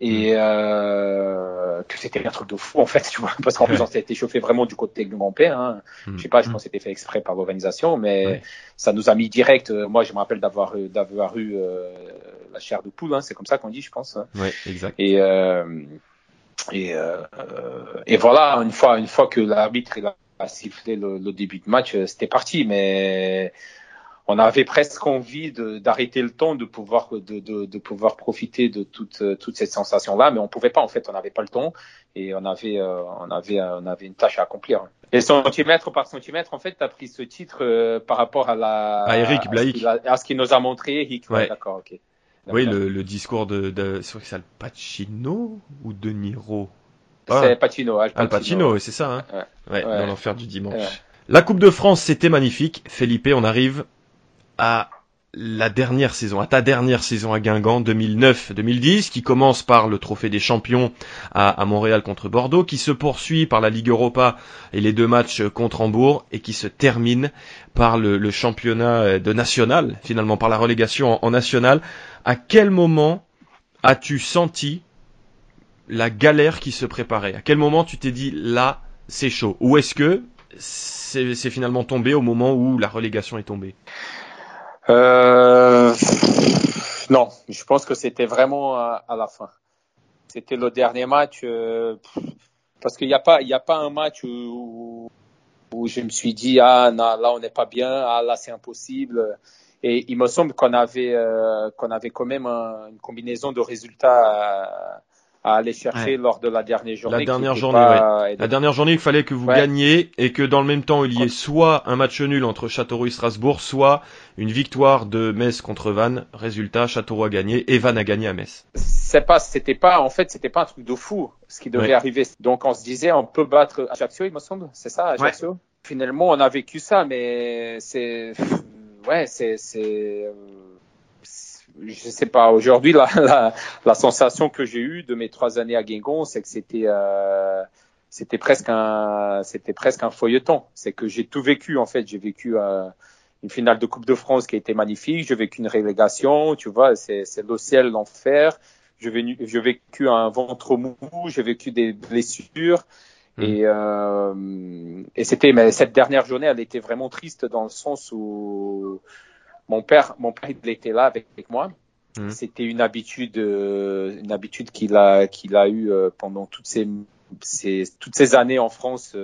Speaker 4: et euh, que c'était un truc de fou en fait tu vois parce qu'en plus on s'était chauffé vraiment du côté de mon père hein. Mm. je sais pas je pense que c'était fait exprès par l'organisation mais ça nous a mis direct euh, moi je me rappelle d'avoir d'avoir eu euh, la chair de poule hein, c'est comme ça qu'on dit je pense
Speaker 2: hein. ouais exact
Speaker 4: et euh, et euh, et voilà une fois une fois que l'arbitre a sifflé le, le, début de match c'était parti mais on avait presque envie d'arrêter le temps, de pouvoir de, de, de pouvoir profiter de toute toute cette sensation là, mais on pouvait pas en fait, on n'avait pas le temps et on avait euh, on avait on avait une tâche à accomplir. Et centimètre par centimètre, en fait, tu as pris ce titre euh, par rapport à la
Speaker 2: à Eric Blake,
Speaker 4: à ce qu'il nous a montré Eric.
Speaker 2: Ouais.
Speaker 4: D'accord, ok.
Speaker 2: Oui, le, le, discours de, de c'est Al Pacino ou de Niro?
Speaker 4: C'est ah. Pacino.
Speaker 2: Al Pacino, Al Pacino c'est ça. Hein ouais, dans l'enfer du dimanche. La Coupe de France, c'était magnifique. Felipe, on arrive à la dernière saison, à ta dernière saison à Guingamp, 2009-2010, qui commence par le trophée des champions à, Montréal contre Bordeaux, qui se poursuit par la Ligue Europa et les deux matchs contre Hambourg, et qui se termine par le, championnat de national, finalement par la relégation en, national. À quel moment as-tu senti la galère qui se préparait? À quel moment tu t'es dit là, c'est chaud? Ou est-ce que c'est finalement tombé au moment où la relégation est tombée?
Speaker 4: Euh, non, je pense que c'était vraiment à, la fin. C'était le dernier match euh, parce qu'il n'y a pas, il a pas un match où, où je me suis dit ah non, là on n'est pas bien, ah là c'est impossible. Et il me semble qu'on avait euh, qu'on avait quand même une combinaison de résultats à aller chercher lors de la dernière journée.
Speaker 2: La dernière journée, ouais. La dernière journée, il fallait que vous gagniez et que dans le même temps, il y ait soit un match nul entre Châteauroux et Strasbourg, soit une victoire de Metz contre Vannes. Résultat, Châteauroux a gagné et Vannes a gagné à Metz.
Speaker 4: C'est pas, c'était pas, en fait, c'était pas un truc de fou ce qui devait arriver. Donc on se disait, on peut battre Ajaccio, il me semble, c'est ça, Ajaccio? Finalement, on a vécu ça, mais c'est, ouais, c'est, c'est euh, je sais pas. Aujourd'hui, la, la, la, sensation que j'ai eue de mes trois années à Guingamp, c'est que c'était euh, c'était presque un c'était presque un feuilleton. C'est que j'ai tout vécu en fait. J'ai vécu euh, une finale de Coupe de France qui a été magnifique. J'ai vécu une relégation. Tu vois, c'est c'est le ciel, l'enfer. J'ai vécu, vécu un ventre mou. J'ai vécu des blessures. Mmh. Et, euh, et c'était, mais cette dernière journée, elle était vraiment triste dans le sens où mon père, mon père, il était là avec, moi. Mmh. C'était une habitude, euh, une habitude qu'il a, qu'il a eu euh, pendant toutes ces, ces, toutes ces années en France.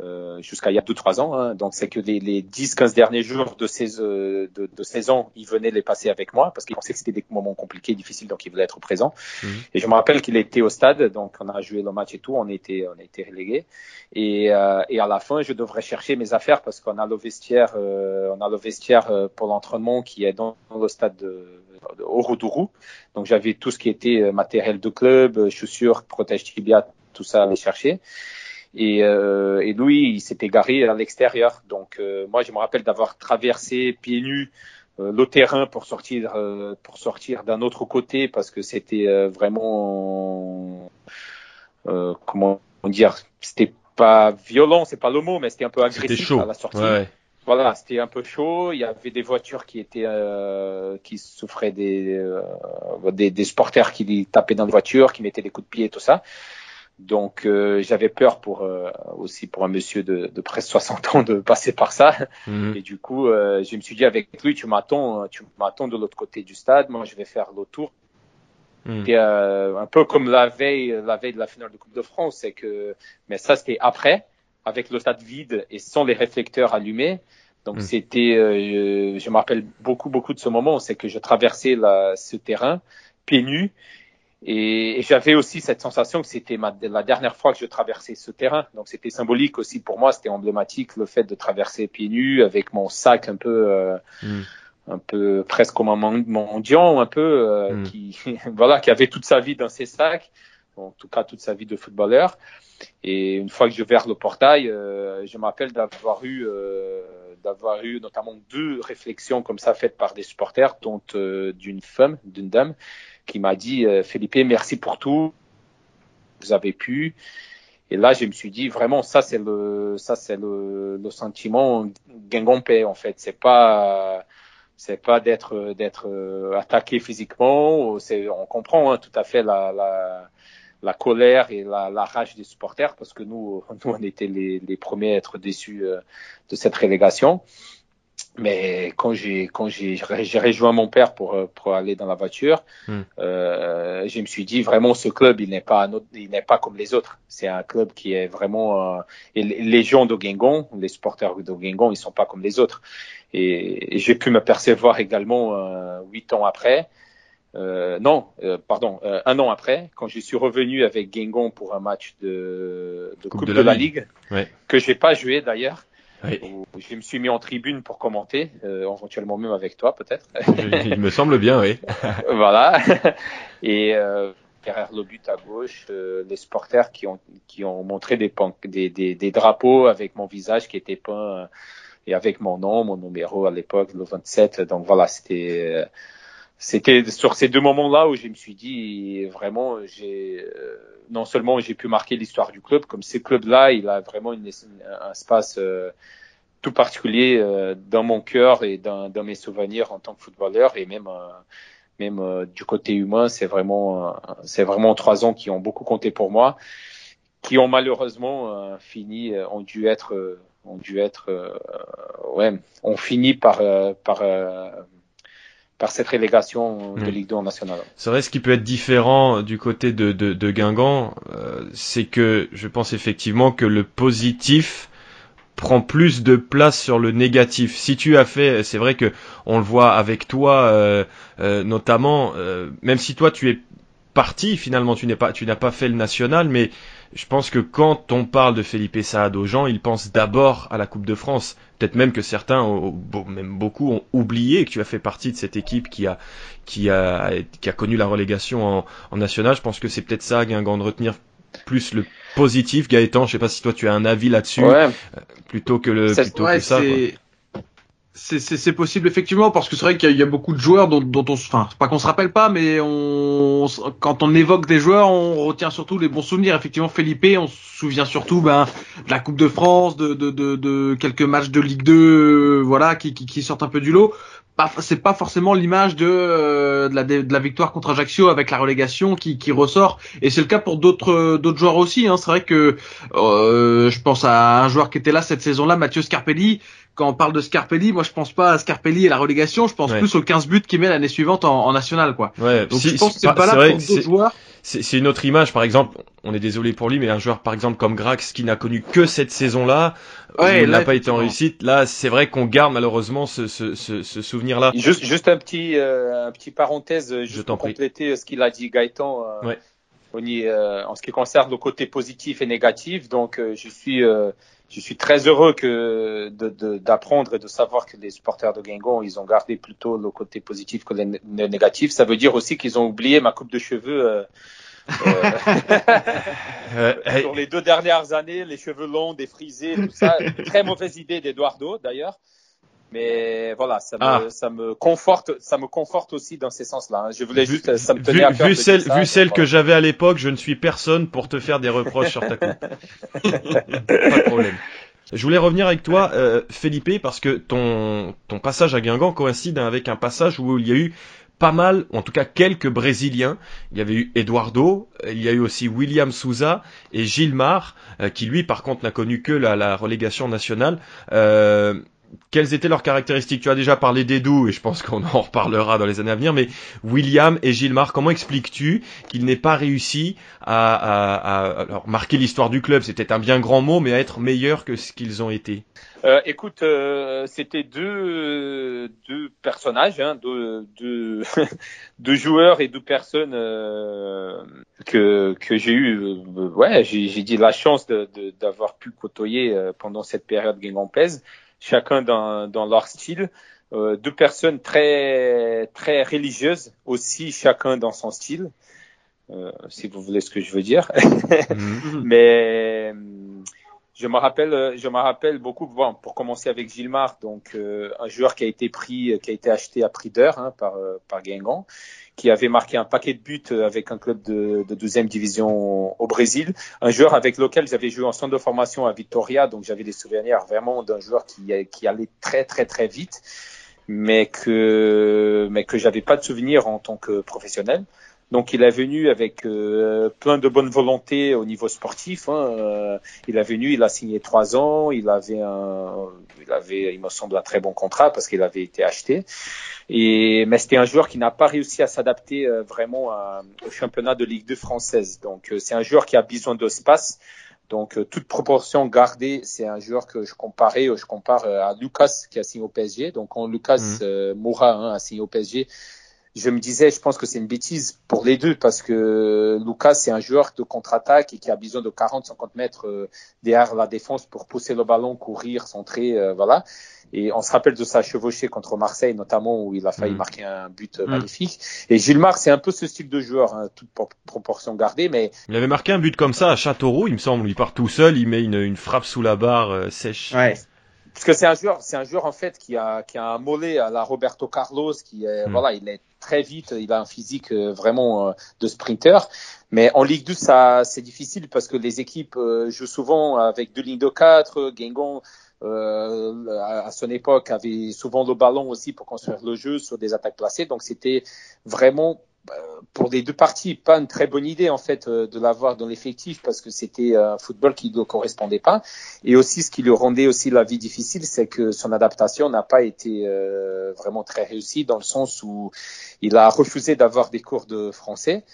Speaker 4: Euh, euh, jusqu'à il y a 2-3 ans. Hein. Donc c'est que les, les 10-15 derniers jours de ces euh, de, de saison, il venait les passer avec moi parce qu'il pensait que c'était des moments compliqués, difficiles, donc il voulait être présent. Mhm. Et je me rappelle qu'il était au stade, donc on a joué le match et tout, on était on a été relégués. Et, euh, et à la fin, je devrais chercher mes affaires parce qu'on a le vestiaire, on a le vestiaire pour l'entraînement qui est dans, le stade de, de Orodourou. Donc j'avais tout ce qui était matériel de club, chaussures, protège tibia, tout ça à aller chercher. Et, euh, et lui, il s'était garé à l'extérieur. Donc euh, moi, je me rappelle d'avoir traversé pieds nus euh, le terrain pour sortir euh, pour sortir d'un autre côté parce que c'était euh, vraiment comment dire, c'était pas violent, c'est pas le mot, mais c'était un peu agressif
Speaker 2: chaud.
Speaker 4: à la sortie.
Speaker 2: Ouais.
Speaker 4: Voilà, c'était un peu chaud. Il y avait des voitures qui étaient qui souffraient des, des, des supporters qui tapaient dans les voitures, qui mettaient des coups de pied et tout ça. Donc euh, j'avais peur pour euh, aussi pour un monsieur de, de presque 60 ans de passer par ça. Mhm. Et du coup, euh, je me suis dit avec lui, tu m'attends, tu m'attends de l'autre côté du stade. Moi, je vais faire le tour. Mhm. Et, un peu comme la veille, la veille de la finale de Coupe de France, c'est que, mais ça c'était après, avec le stade vide et sans les réflecteurs allumés. Donc mhm. c'était, je me rappelle beaucoup beaucoup de ce moment, c'est que je traversais la, ce terrain pieds nus et, j'avais aussi cette sensation que c'était la dernière fois que je traversais ce terrain. Donc c'était symbolique aussi pour moi, c'était emblématique le fait de traverser pieds nus avec mon sac un peu, euh, mm. un peu presque comme un mendiant, un peu euh, mm. qui, voilà, qui avait toute sa vie dans ses sacs, en tout cas toute sa vie de footballeur. Et une fois que je vers le portail, euh, je m'appelle d'avoir eu, d'avoir eu notamment deux réflexions comme ça faites par des supporters, dont d'une femme, d'une dame qui m'a dit euh, Felipe, merci pour tout. vous avez pu. Et là, je me suis dit vraiment, ça c'est le, ça c'est le, le sentiment guingampais en fait. C'est pas, c'est pas d'être d'être attaqué physiquement. C'est, on comprend hein, tout à fait la, la, la colère et la, la, rage des supporters parce que nous, nous on était les, les premiers à être déçus euh, de cette relégation. Mais quand j'ai quand j'ai rejoint mon père pour pour aller dans la voiture, hmm. euh, je me suis dit vraiment ce club il n'est pas autre, il n'est pas comme les autres. C'est un club qui est vraiment euh, et les gens de Guingamp, les supporters de Guingamp, ils sont pas comme les autres. Et, et j'ai pu me percevoir également euh, huit ans après. Euh, non, euh, pardon, euh, un an après, quand je suis revenu avec Guingamp pour un match de, de Coupe, de, la, Ligue, ouais. que j'ai pas joué d'ailleurs. Oui. Je me suis mis en tribune pour commenter, euh, éventuellement même avec toi peut-être.
Speaker 2: Il me semble bien, oui.
Speaker 4: voilà. Et euh, derrière le but à gauche, euh, les supporters qui ont qui ont montré des, des, des, des drapeaux avec mon visage qui était peint et avec mon nom, mon numéro à l'époque, le 27. Donc voilà, c'était c'était sur ces deux moments-là où je me suis dit vraiment, j'ai non seulement j'ai pu marquer l'histoire du club, comme ce club-là, il a vraiment une, un espace euh, tout particulier euh, dans mon cœur et dans, dans, mes souvenirs en tant que footballeur et même euh, même du côté humain, c'est vraiment c'est vraiment trois ans qui ont beaucoup compté pour moi, qui ont malheureusement fini, ont dû être ont dû être ouais, ont fini par par par cette relégation de hmm. Ligue 2 en national.
Speaker 2: C'est vrai, ce qui peut être différent du côté de, de, de Guingamp, euh, c'est que je pense effectivement que le positif prend plus de place sur le négatif. Si tu as fait, c'est vrai que on le voit avec toi euh, euh, notamment, euh, même si toi tu es parti finalement, tu n'es pas, tu n'as pas fait le national, mais je pense que quand on parle de Felipe Saad aux gens, ils pensent d'abord à la Coupe de France. Peut-être même que certains, même beaucoup, ont oublié que tu as fait partie de cette équipe qui a, qui a, qui a connu la relégation en, en national. Je pense que c'est peut-être ça, Guingamp, de retenir plus le positif. Gaëtan, je sais pas si toi tu as un avis là-dessus,
Speaker 4: ouais.
Speaker 2: Euh, plutôt que le, plutôt que ça.
Speaker 3: C'est possible effectivement parce que c'est vrai qu'il y, a beaucoup de joueurs dont, dont on, enfin pas qu'on se rappelle pas, mais on, quand on évoque des joueurs, on retient surtout les bons souvenirs. Effectivement, Felipe, on se souvient surtout ben, de la Coupe de France, de, de, de, de quelques matchs de Ligue 2, voilà, qui, qui, qui sortent un peu du lot c'est pas forcément l'image de, euh, de, la, de, la, victoire contre Ajaccio avec la relégation qui, qui ressort et c'est le cas pour d'autres d'autres joueurs aussi hein. c'est vrai que euh, je pense à un joueur qui était là cette saison-là Mathieu Scarpelli quand on parle de Scarpelli, moi je pense pas à Scarpelli et la relégation, je pense plus aux 15 buts qu'il met l'année suivante en, en, national quoi.
Speaker 2: Ouais,
Speaker 3: Donc je pense que c'est pas là pour d'autres joueurs.
Speaker 2: C'est une autre image, par exemple, on est désolé pour lui, mais un joueur par exemple comme Grax qui n'a connu que cette saison-là, ouais, il n'a pas été en réussite, là c'est vrai qu'on garde malheureusement ce, ce, ce, ce souvenir-là.
Speaker 4: Juste, juste un petit, euh, un petit parenthèse, juste pour compléter ce qu'il a dit Gaëtan. Euh, ouais. Euh, en ce qui concerne le côté positif et négatif, donc euh, je suis euh, je suis très heureux que d'apprendre de, et de savoir que les supporters de Guingamp, ils ont gardé plutôt le côté positif que le, négatif. Ça veut dire aussi qu'ils ont oublié ma coupe de cheveux. Euh, euh, sur les deux dernières années, les cheveux longs, défrisés, tout ça. Très mauvaise idée d'Eduardo, d'ailleurs. Mais voilà, ça me, ah. ça me conforte, ça me conforte aussi dans ces sens-là. Hein. Je voulais juste, ça me tenait
Speaker 2: vu,
Speaker 4: à cœur.
Speaker 2: Vu celle, vu celle que j'avais à l'époque, je ne suis personne pour te faire des reproches sur ta coupe. Pas de problème. Je voulais revenir avec toi, euh, Felipe, parce que ton, ton passage à Guingamp coïncide avec un passage où il y a eu pas mal, ou en tout cas quelques Brésiliens. Il y avait eu Eduardo, il y a eu aussi William Souza et Gilmar, euh, qui lui par contre n'a connu que la, la relégation nationale. Euh, quelles étaient leurs caractéristiques. Tu as déjà parlé d'Edou et je pense qu'on en reparlera dans les années à venir, mais William et Gilmar, comment expliques-tu qu'il n'ait pas réussi à, à, à marquer l'histoire du club? C'était un bien grand mot, mais à être meilleur que ce qu'ils ont été.
Speaker 4: Euh, écoute, euh, c'était deux, deux personnages, hein, deux, deux, deux, joueurs et deux personnes euh, que, que j'ai eu, euh, ouais, j'ai dit la chance d'avoir pu côtoyer euh, pendant cette période guingampèse chacun dans, dans leur style. Euh, deux personnes très très religieuses aussi, chacun dans son style, euh, si vous voulez ce que je veux dire. Mhm. Mais Je me rappelle, je me rappelle beaucoup. Bon, pour commencer avec Gilmar, donc un joueur qui a été pris, qui a été acheté à prix d'heure hein, par par Guingamp, qui avait marqué un paquet de buts avec un club de, de 12e division au Brésil. Un joueur avec lequel j'avais joué en centre de formation à Victoria, donc j'avais des souvenirs vraiment d'un joueur qui, qui allait très très très vite, mais que mais que j'avais pas de souvenirs en tant que professionnel. Donc il est venu avec euh, plein de bonne volonté au niveau sportif. Hein. Euh, il est venu, il a signé trois ans, il avait un, il avait, il me semble, un très bon contrat parce qu'il avait été acheté. Et mais c'était un joueur qui n'a pas réussi à s'adapter euh, vraiment au championnat de Ligue 2 française. Donc c'est un joueur qui a besoin d'espace. Donc toute proportion gardée, c'est un joueur que je comparais, je compare à Lucas qui a signé au PSG. Donc quand Lucas mmh. Moura hein, a signé au PSG je me disais, je pense que c'est une bêtise pour les deux parce que Lucas, c'est un joueur de contre-attaque et qui a besoin de 40-50 mètres euh, derrière la défense pour pousser le ballon, courir, centrer, euh, voilà. Et on se rappelle de sa chevauchée contre Marseille, notamment où il a failli mm. marquer un but mm. magnifique. Et Gilmar, c'est un peu ce style de joueur, hein, toute proportion gardée, mais
Speaker 2: il avait marqué un but comme ça à Châteauroux, il me semble. Il part tout seul, il met une, une frappe sous la barre euh, sèche.
Speaker 4: Ouais. Parce que c'est un joueur, c'est un joueur en fait qui a qui a un mollet à la Roberto Carlos, qui est mm. voilà, il est très vite, il a un physique euh, vraiment euh, de sprinter. Mais en Ligue 2, ça c'est difficile parce que les équipes euh, jouent souvent avec deux lignes de quatre. Guingamp euh, à son époque avait souvent le ballon aussi pour construire le jeu sur des attaques placées. Donc c'était vraiment pour les deux parties, pas une très bonne idée en fait euh, de l'avoir dans l'effectif parce que c'était un football qui ne correspondait pas. Et aussi, ce qui lui rendait aussi la vie difficile, c'est que son adaptation n'a pas été euh, vraiment très réussie dans le sens où il a refusé d'avoir des cours de français.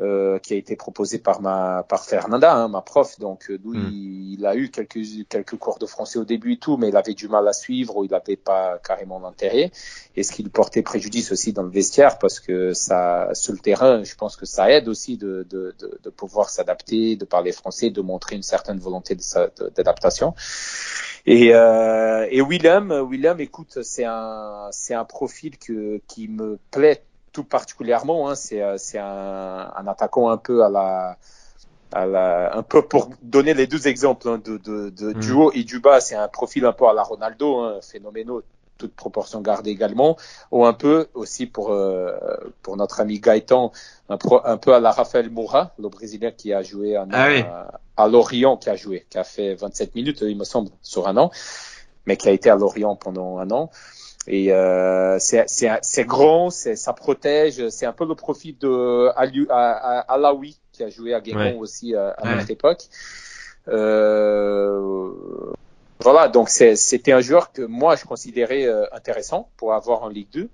Speaker 4: Euh, qui a été proposé par ma par Fernanda, hein, ma prof. Donc euh, hmm. il, a eu quelques quelques cours de français au début et tout, mais il avait du mal à suivre ou il n'avait pas carrément d'intérêt. Et ce qui lui portait préjudice aussi dans le vestiaire parce que ça sur le terrain, je pense que ça aide aussi de de, de, de pouvoir s'adapter, de parler français, de montrer une certaine volonté d'adaptation. Et, euh, et William, William, écoute, c'est un c'est un profil que qui me plaît tout particulièrement. Hein, c'est euh, c'est un, un, attaquant un peu à la, à la, un peu pour donner les deux exemples hein, de, de, de mm. du haut et du bas. C'est un profil un peu à la Ronaldo, hein, phénoménal, toute proportion gardée également, ou un peu aussi pour euh, pour notre ami Gaëtan, un, un, peu à la Rafael Moura, le Brésilien qui a joué à, ah à, Lorient, qui a joué, qui a fait 27 minutes, il me semble, sur un an, mais qui a été à Lorient pendant un an. Et euh, c'est grand, ça protège. C'est un peu le profil de Alaoui qui a joué à Guingamp aussi euh, à, notre époque. Euh, voilà, donc c'était un joueur que moi je considérais euh, intéressant pour avoir en Ligue 2,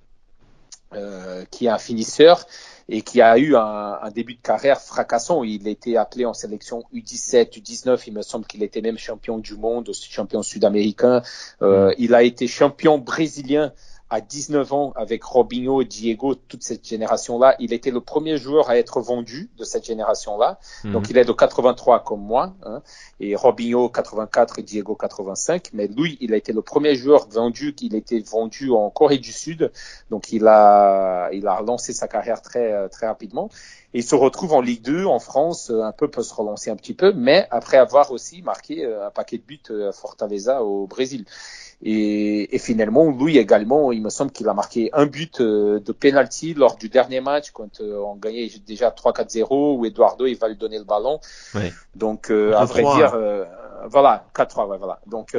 Speaker 4: euh, qui est un finisseur et qui a eu un, un, début de carrière fracassant. Il a été appelé en sélection U17, U19. Il me semble qu'il était même champion du monde, aussi champion sud-américain. Euh, mm. il a été champion brésilien à 19 ans avec Robinho, Diego, toute cette génération-là. Il était le premier joueur à être vendu de cette génération-là. Mhm. Donc il est de 83 comme moi, hein, et Robinho 84 et Diego 85. Mais lui, il a été le premier joueur vendu. Il était vendu en Corée du Sud. Donc il a, il a lancé sa carrière très, très rapidement. Et il se retrouve en Ligue 2 en France, un peu peut se relancer un petit peu, mais après avoir aussi marqué euh, un paquet de buts à Fortaleza au Brésil. Et, et, finalement, Louis également, il me semble qu'il a marqué un but euh, de penalty lors du dernier match quand euh, on gagnait déjà 3-4-0 où Eduardo il va lui donner le ballon. Ouais. Donc euh, à vrai dire, voilà 4-3, ouais, voilà. Donc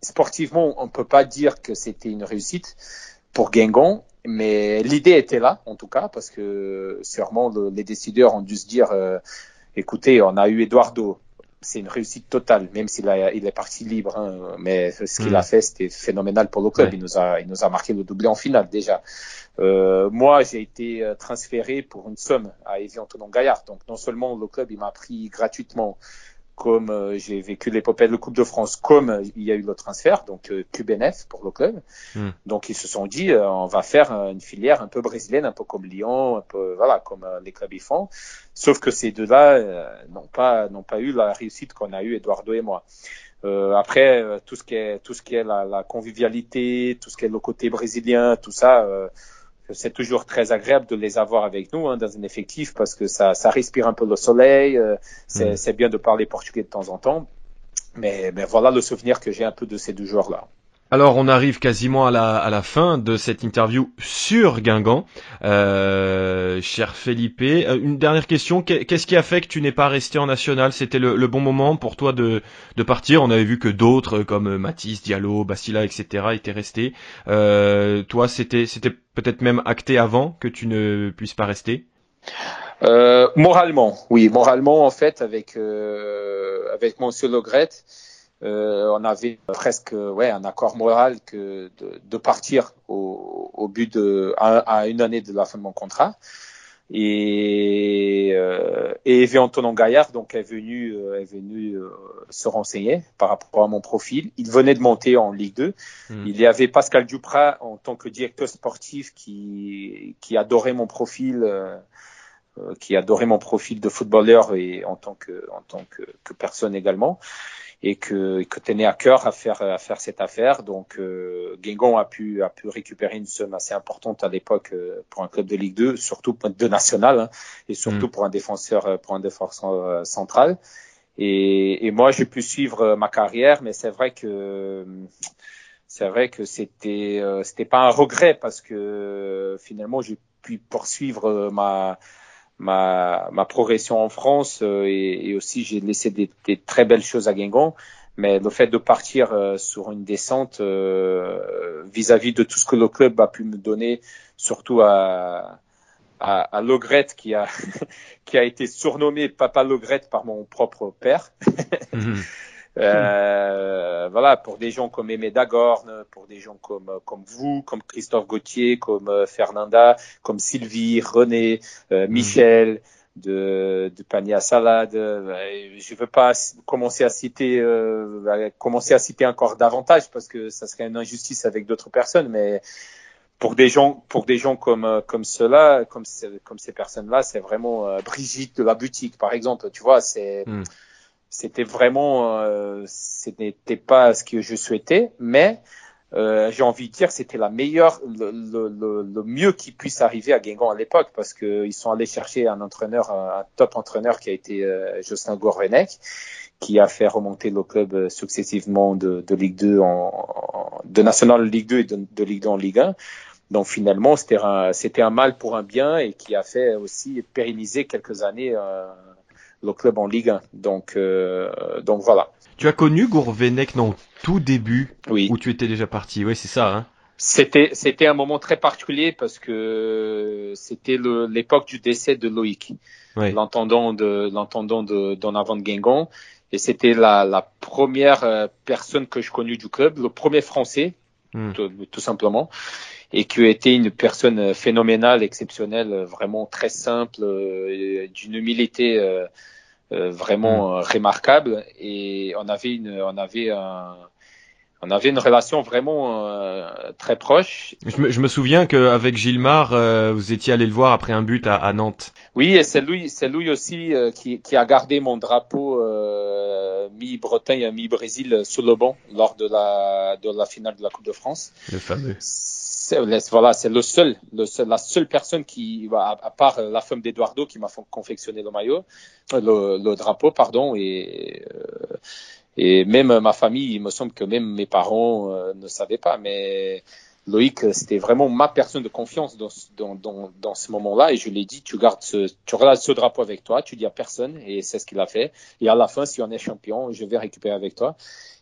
Speaker 4: sportivement, on peut pas dire que c'était une réussite pour Guingamp, mais l'idée était là en tout cas parce que sûrement les décideurs ont dû se dire, écoutez, on a eu Eduardo c'est une réussite totale, même s'il il est parti libre. Hein, mais ce qu'il a mm. fait, c'était phénoménal pour le club. Il nous a, il nous a marqué le doublé en finale déjà. Euh, moi, j'ai été euh, transféré pour une somme à Evian Tonon Gaillard. Donc, non seulement le club, il m'a pris gratuitement comme euh, j'ai vécu l'épopée de la Coupe de France, comme euh, il y a eu le transfert, donc euh, QBNF pour le club. Hmm. Donc ils se sont dit, on va faire une filière un peu brésilienne, un peu comme Lyon, un peu voilà, comme les clubs y font. Sauf que ces deux-là n'ont pas n'ont pas eu la réussite qu'on a eu Eduardo et moi. après tout ce qui est tout ce qui est la, la, convivialité, tout ce qui est le côté brésilien, tout ça c'est toujours très agréable de les avoir avec nous hein, dans un effectif parce que ça, ça respire un peu le soleil. Euh, c'est, mm. c'est bien de parler portugais de temps en temps. Mais, mais voilà le souvenir que j'ai un peu de ces deux joueurs-là.
Speaker 2: Alors on arrive quasiment à la, à la fin de cette interview sur Guingamp. Euh, cher Felipe, euh, une dernière question. Qu'est-ce qui a fait que tu n'es pas resté en national? C'était le, le, bon moment pour toi de, de partir? On avait vu que d'autres comme Mathis, Diallo, Bastila, etc. étaient restés. Euh, toi, c'était c'était peut-être même acté avant que tu ne puisses pas rester?
Speaker 4: Euh, Moralement, oui. Moralement, en fait, avec, euh, avec Monsieur Logret, euh, on avait presque ouais, un accord moral que de, de partir au, au, but de à, à, une année de la fin de mon contrat. Et, euh, et Antonin Gaillard donc est venu euh, est venu euh, se renseigner par rapport à mon profil. Il venait de monter en Ligue 2. Hmm. Il y avait Pascal Duprat en tant que directeur sportif qui qui adorait mon profil. Euh, qui adorait mon profil de footballeur et en tant que en tant que, que personne également et que, que tenait à cœur à faire, à faire cette affaire. Donc, euh, Guingamp a pu, a pu récupérer une somme assez importante à l'époque euh, pour un club de Ligue 2, surtout de national, hein, et surtout mm. pour un défenseur, euh, pour un défenseur euh, central. Et, et moi, j'ai pu suivre ma carrière, mais c'est vrai que c'est vrai que c'était c'était pas un regret parce que finalement j'ai pu poursuivre ma ma, ma progression en France euh, et, et, aussi j'ai laissé des, des, très belles choses à Guingamp. Mais le fait de partir euh, sur une descente euh, vis-à-vis de tout ce que le club a pu me donner, surtout à, à, à Logret qui a qui a été surnommé Papa Logret par mon propre père. Mhm. Euh, voilà, pour des gens comme Aimé Dagorne, pour des gens comme comme vous, comme Christophe Gauthier, comme euh, Fernanda, comme Sylvie, René, euh, mhm. Michel, de, de panier à salade. Je veux pas commencer à citer euh, commencer à citer encore davantage parce que ça serait une injustice avec d'autres personnes, mais pour des gens pour des gens comme comme ceux-là, comme comme ces personnes-là, c'est vraiment Brigitte de la boutique par exemple, tu vois, c'est mhm c'était vraiment, euh, ce n'était pas ce que je souhaitais, mais euh, j'ai envie de dire c'était la meilleure, le, le, le, mieux qui puisse arriver à Guingamp à l'époque parce qu'ils sont allés chercher un entraîneur, un, top entraîneur qui a été euh, Jocelyn Gourvenec, qui a fait remonter le club euh, successivement de, de Ligue 2 en, de National Ligue 2 et de, de Ligue 2 en Ligue 1. Donc finalement, c'était un, c'était un mal pour un bien et qui a fait aussi pérenniser quelques années euh, le club en Ligue 1. Donc, euh, donc voilà.
Speaker 2: Tu as connu Gourvenec non tout début oui. où tu étais déjà parti. Oui, c'est ça. Hein
Speaker 4: c'était c'était un moment très particulier parce que c'était l'époque du décès de Loïc, oui. l'entendant de l'entendant de de Guingamp et c'était la, la première euh, personne que je connus du club, le premier français hmm. tout, tout, simplement et qui a été une personne phénoménale, exceptionnelle, vraiment très simple, euh, d'une humilité euh, euh, vraiment mm. remarquable. Et on avait une, on avait un, on avait une relation vraiment euh, très proche.
Speaker 2: Je me, je me souviens qu'avec Gilmar, euh, vous étiez allé le voir après un but à, à Nantes.
Speaker 4: Oui, et c'est lui, c'est lui aussi qui, qui, a gardé mon drapeau mi-Bretagne, mi-Brésil sous le banc lors de la, de la finale de la Coupe de France.
Speaker 2: Le fameux
Speaker 4: voilà, c'est le seul, le seul, la seule personne qui, à, à part la femme d'Eduardo qui m'a confectionné le maillot, le, le, drapeau, pardon, et euh, et même ma famille, il me semble que même mes parents euh, ne savaient pas, mais Loïc, c'était vraiment ma personne de confiance dans, dans, dans, dans ce moment-là, et je lui ai dit, tu gardes ce, tu regardes ce drapeau avec toi, tu dis à personne, et c'est ce qu'il a fait. Et à la fin, si on est champion, je vais récupérer avec toi.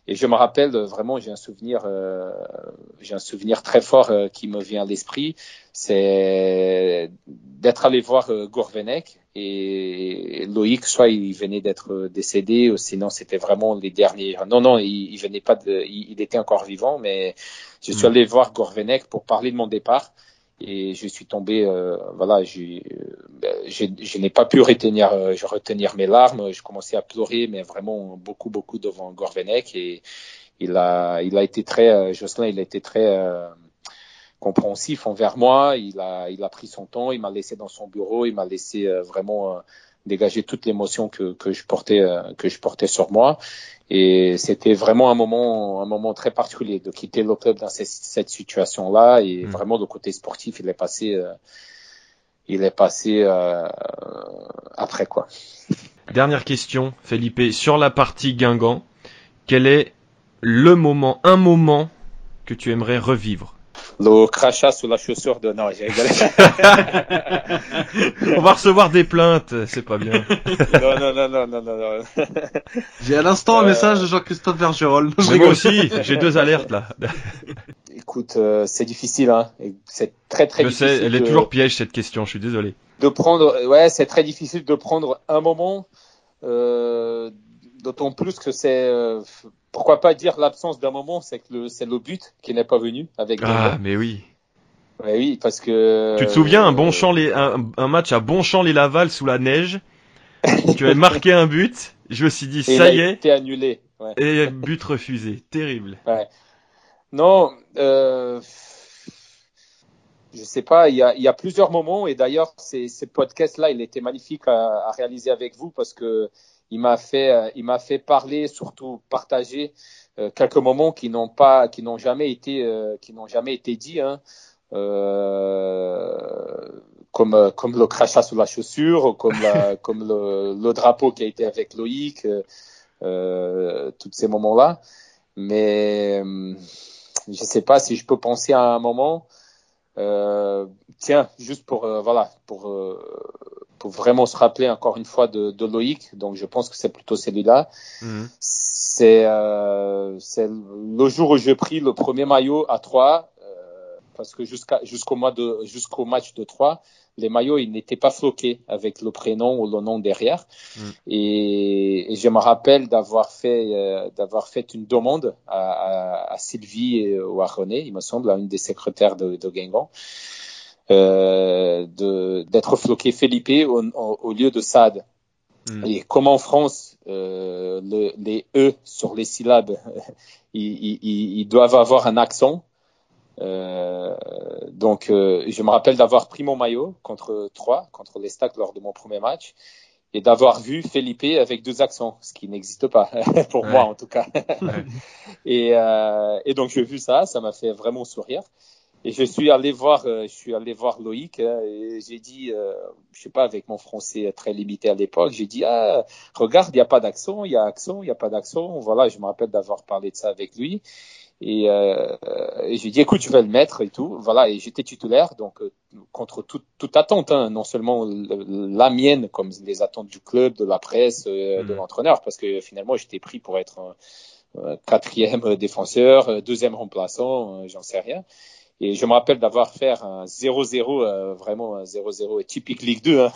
Speaker 4: Et je me rappelle vraiment, j'ai un souvenir, euh, j'ai un souvenir très fort euh, qui me vient à l'esprit, c'est d'être allé voir euh, Gourvenec et Loïc, soit il venait d'être décédé, ou sinon c'était vraiment les derniers. Non, non, il, il venait pas de, il, il, était encore vivant, mais je suis hmm. allé voir Gourvenec pour parler de mon départ et je suis tombé, euh, voilà, je, je n'ai pas pu retenir, euh, retenir mes larmes. Je commençais à pleurer, mais vraiment beaucoup, beaucoup devant Gorvenec et il a, il a été très, euh, Jocelyn, il a été très, euh, compréhensif envers moi. Il a, il a pris son temps, il m'a laissé dans son bureau, il m'a laissé vraiment dégager toute l'émotion que, que je portais que je portais sur moi. Et c'était vraiment un moment, un moment très particulier de quitter le club dans cette, cette situation-là. Et mm. vraiment, le côté sportif, il est passé, euh, il est passé euh, après quoi.
Speaker 2: Dernière question, Felipe, sur la partie Guingamp, quel est le moment, un moment que tu aimerais revivre?
Speaker 4: Le crachat sous la chaussure de non, j'ai
Speaker 2: On va recevoir des plaintes, c'est pas bien.
Speaker 4: non, non, non, non, non, non.
Speaker 3: J'ai à l'instant un euh, message de Jean-Christophe Vergerol.
Speaker 2: Moi aussi, j'ai deux alertes là.
Speaker 4: Écoute, euh, c'est difficile, hein. C'est très très
Speaker 2: je
Speaker 4: difficile.
Speaker 2: Sais, elle est toujours piège cette question. Je suis désolé.
Speaker 4: De prendre, ouais, c'est très difficile de prendre un moment. Euh, D'autant plus que c'est euh, pourquoi pas dire l'absence d'un moment, c'est que c'est le but qui n'est pas venu avec.
Speaker 2: Ah, mais oui.
Speaker 4: oui, parce que.
Speaker 2: Tu te souviens un bon champ les un, match à Bonchamp les Laval sous la neige. tu as marqué un but. Je me suis dit ça y est.
Speaker 4: Été annulé. Ouais.
Speaker 2: Et but refusé, terrible.
Speaker 4: Ouais. Non, euh, je sais pas. Il y a, y a plusieurs moments et d'ailleurs ces, ces podcasts là, il était magnifique à, à réaliser avec vous parce que il m'a fait, euh, il m'a fait parler, surtout partager euh, quelques moments qui n'ont pas, qui n'ont jamais été, euh, qui n'ont jamais été dits, hein. comme comme le crachat sous la chaussure, comme la, comme le, le, drapeau qui a été avec Loïc, euh, tous ces moments-là. Mais je sais pas si je peux penser à un moment. Euh, tiens, juste pour voilà, pour pour vraiment se rappeler encore une fois de, de Loïc. Donc je pense que c'est plutôt celui-là. Mhm. C'est euh, le jour où j'ai pris le premier maillot à 3 euh, parce que jusqu'à jusqu'au mois de jusqu'au match de 3 les maillots ils n'étaient pas floqués avec le prénom ou le nom derrière. Mhm. Et, et, je me rappelle d'avoir fait euh, d'avoir fait une demande à, à, à, Sylvie ou à René, il me semble, à une des secrétaires de, de Guingamp d'être floqué Felipe au, au, lieu de Sade. Hmm. Et comme en France, euh, le, les E sur les syllabes, ils, ils, ils doivent avoir un accent. Euh, donc, euh, je me rappelle d'avoir pris mon maillot contre trois, contre les Stacks lors de mon premier match, et d'avoir vu Felipe avec deux accents, ce qui n'existe pas pour moi en tout cas. et, euh, et donc j'ai vu ça, ça m'a fait vraiment sourire. Et je suis allé voir, euh, je suis allé voir Loïc hein, et j'ai dit, euh, je sais pas, avec mon français très limité à l'époque, j'ai dit ah regarde, il n'y a pas d'accent, il y a accent, il n'y a pas d'accent. Voilà, je me rappelle d'avoir parlé de ça avec lui. Et, euh, et j'ai dit écoute, tu vas le mettre et tout. Voilà, et j'étais titulaire, donc euh, contre toute, toute attente, hein, non seulement la mienne, comme les attentes du club, de la presse, de mmh. l'entraîneur, parce que finalement j'étais pris pour être un, quatrième défenseur, deuxième remplaçant, j'en sais rien. Et je me rappelle d'avoir fait un 0-0, euh, vraiment un 0-0 typique Ligue 2. Hein.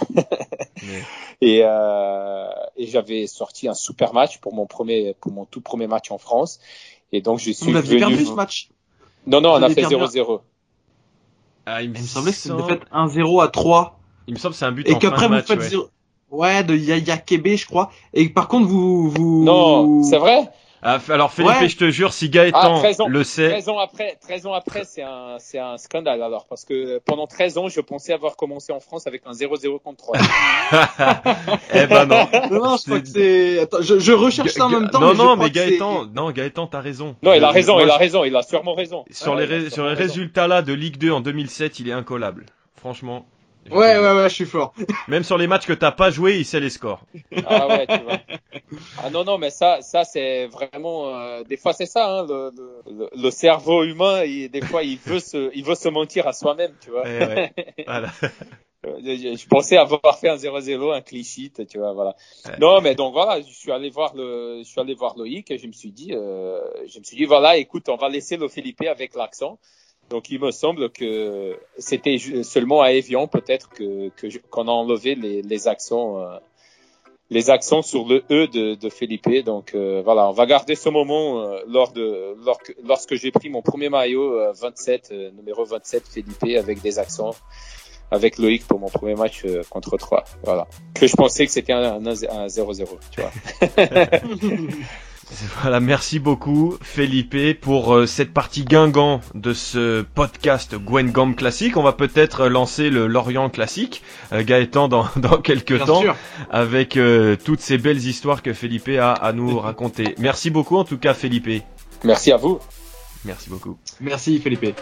Speaker 4: Et, euh, et j'avais sorti un super match pour mon premier, pour mon tout premier match en France. Et donc je suis
Speaker 3: on venu. perdu ce match?
Speaker 4: Non, non, on a fait 0-0.
Speaker 3: Ah, il me, semblait que c'était fait 1-0 à 3.
Speaker 2: Il me semble que c'est un but
Speaker 3: et qu'après vous faites ouais. 0... ouais de Yaya Kebe je crois et par contre vous vous
Speaker 4: non c'est vrai
Speaker 2: alors Philippe, je te jure, si Gaëtan ah, le sait.
Speaker 4: 13 ans après, 13 ans après, c'est un, c'est un scandale alors, parce que pendant 13 ans, je pensais avoir commencé en France avec un 0-0 contre 3.
Speaker 2: eh ben non.
Speaker 3: non, je crois que c'est. Attends, je, je recherche ça en même temps.
Speaker 2: Non, mais non, mais Gaëtan, non, Gaëtan, t'as raison.
Speaker 4: Non, il a raison, il a raison, il a sûrement raison.
Speaker 2: Sur les, sur les résultats là de Ligue 2 en 2007, il est incollable. Franchement.
Speaker 3: Ouais, ouais, ouais, je suis fort.
Speaker 2: Même sur les matchs que t'as pas joué, il sait les scores.
Speaker 4: Ah ouais, tu vois. Ah non, non, mais ça, ça c'est vraiment. Euh, des fois, c'est ça, hein, le, le, le, cerveau humain. Il, des fois, il veut se, il veut se mentir à soi-même, tu vois.
Speaker 2: Eh ouais, voilà.
Speaker 4: je, je, pensais avoir fait un 0-0, un cliché, tu vois, voilà. Ouais. Non, mais donc voilà, je suis allé voir le, je suis allé voir Loïc et je me suis dit, euh, je me suis dit, voilà, écoute, on va laisser le Philippe avec l'accent. Donc il me semble que c'était seulement à Evian peut-être que qu'on a enlevé les, accents euh, les accents sur le E de, de Felipe. Donc euh, voilà, on va garder ce moment euh, lors de lors, lorsque j'ai pris mon premier maillot 27 euh, numéro 27 Felipe avec des accents avec Loïc pour mon premier match contre 3. Voilà. Que je pensais que c'était un 0-0, tu vois.
Speaker 2: Voilà, merci beaucoup Felipe pour euh, cette partie Guingamp de ce podcast Gwengam classique. On va peut-être lancer le Lorient classique, euh, Gaëtan dans, dans quelques temps, avec euh, toutes ces belles histoires que Felipe a à nous raconter. Merci beaucoup en tout cas Felipe.
Speaker 4: Merci à vous.
Speaker 2: Merci beaucoup.
Speaker 3: Merci Felipe.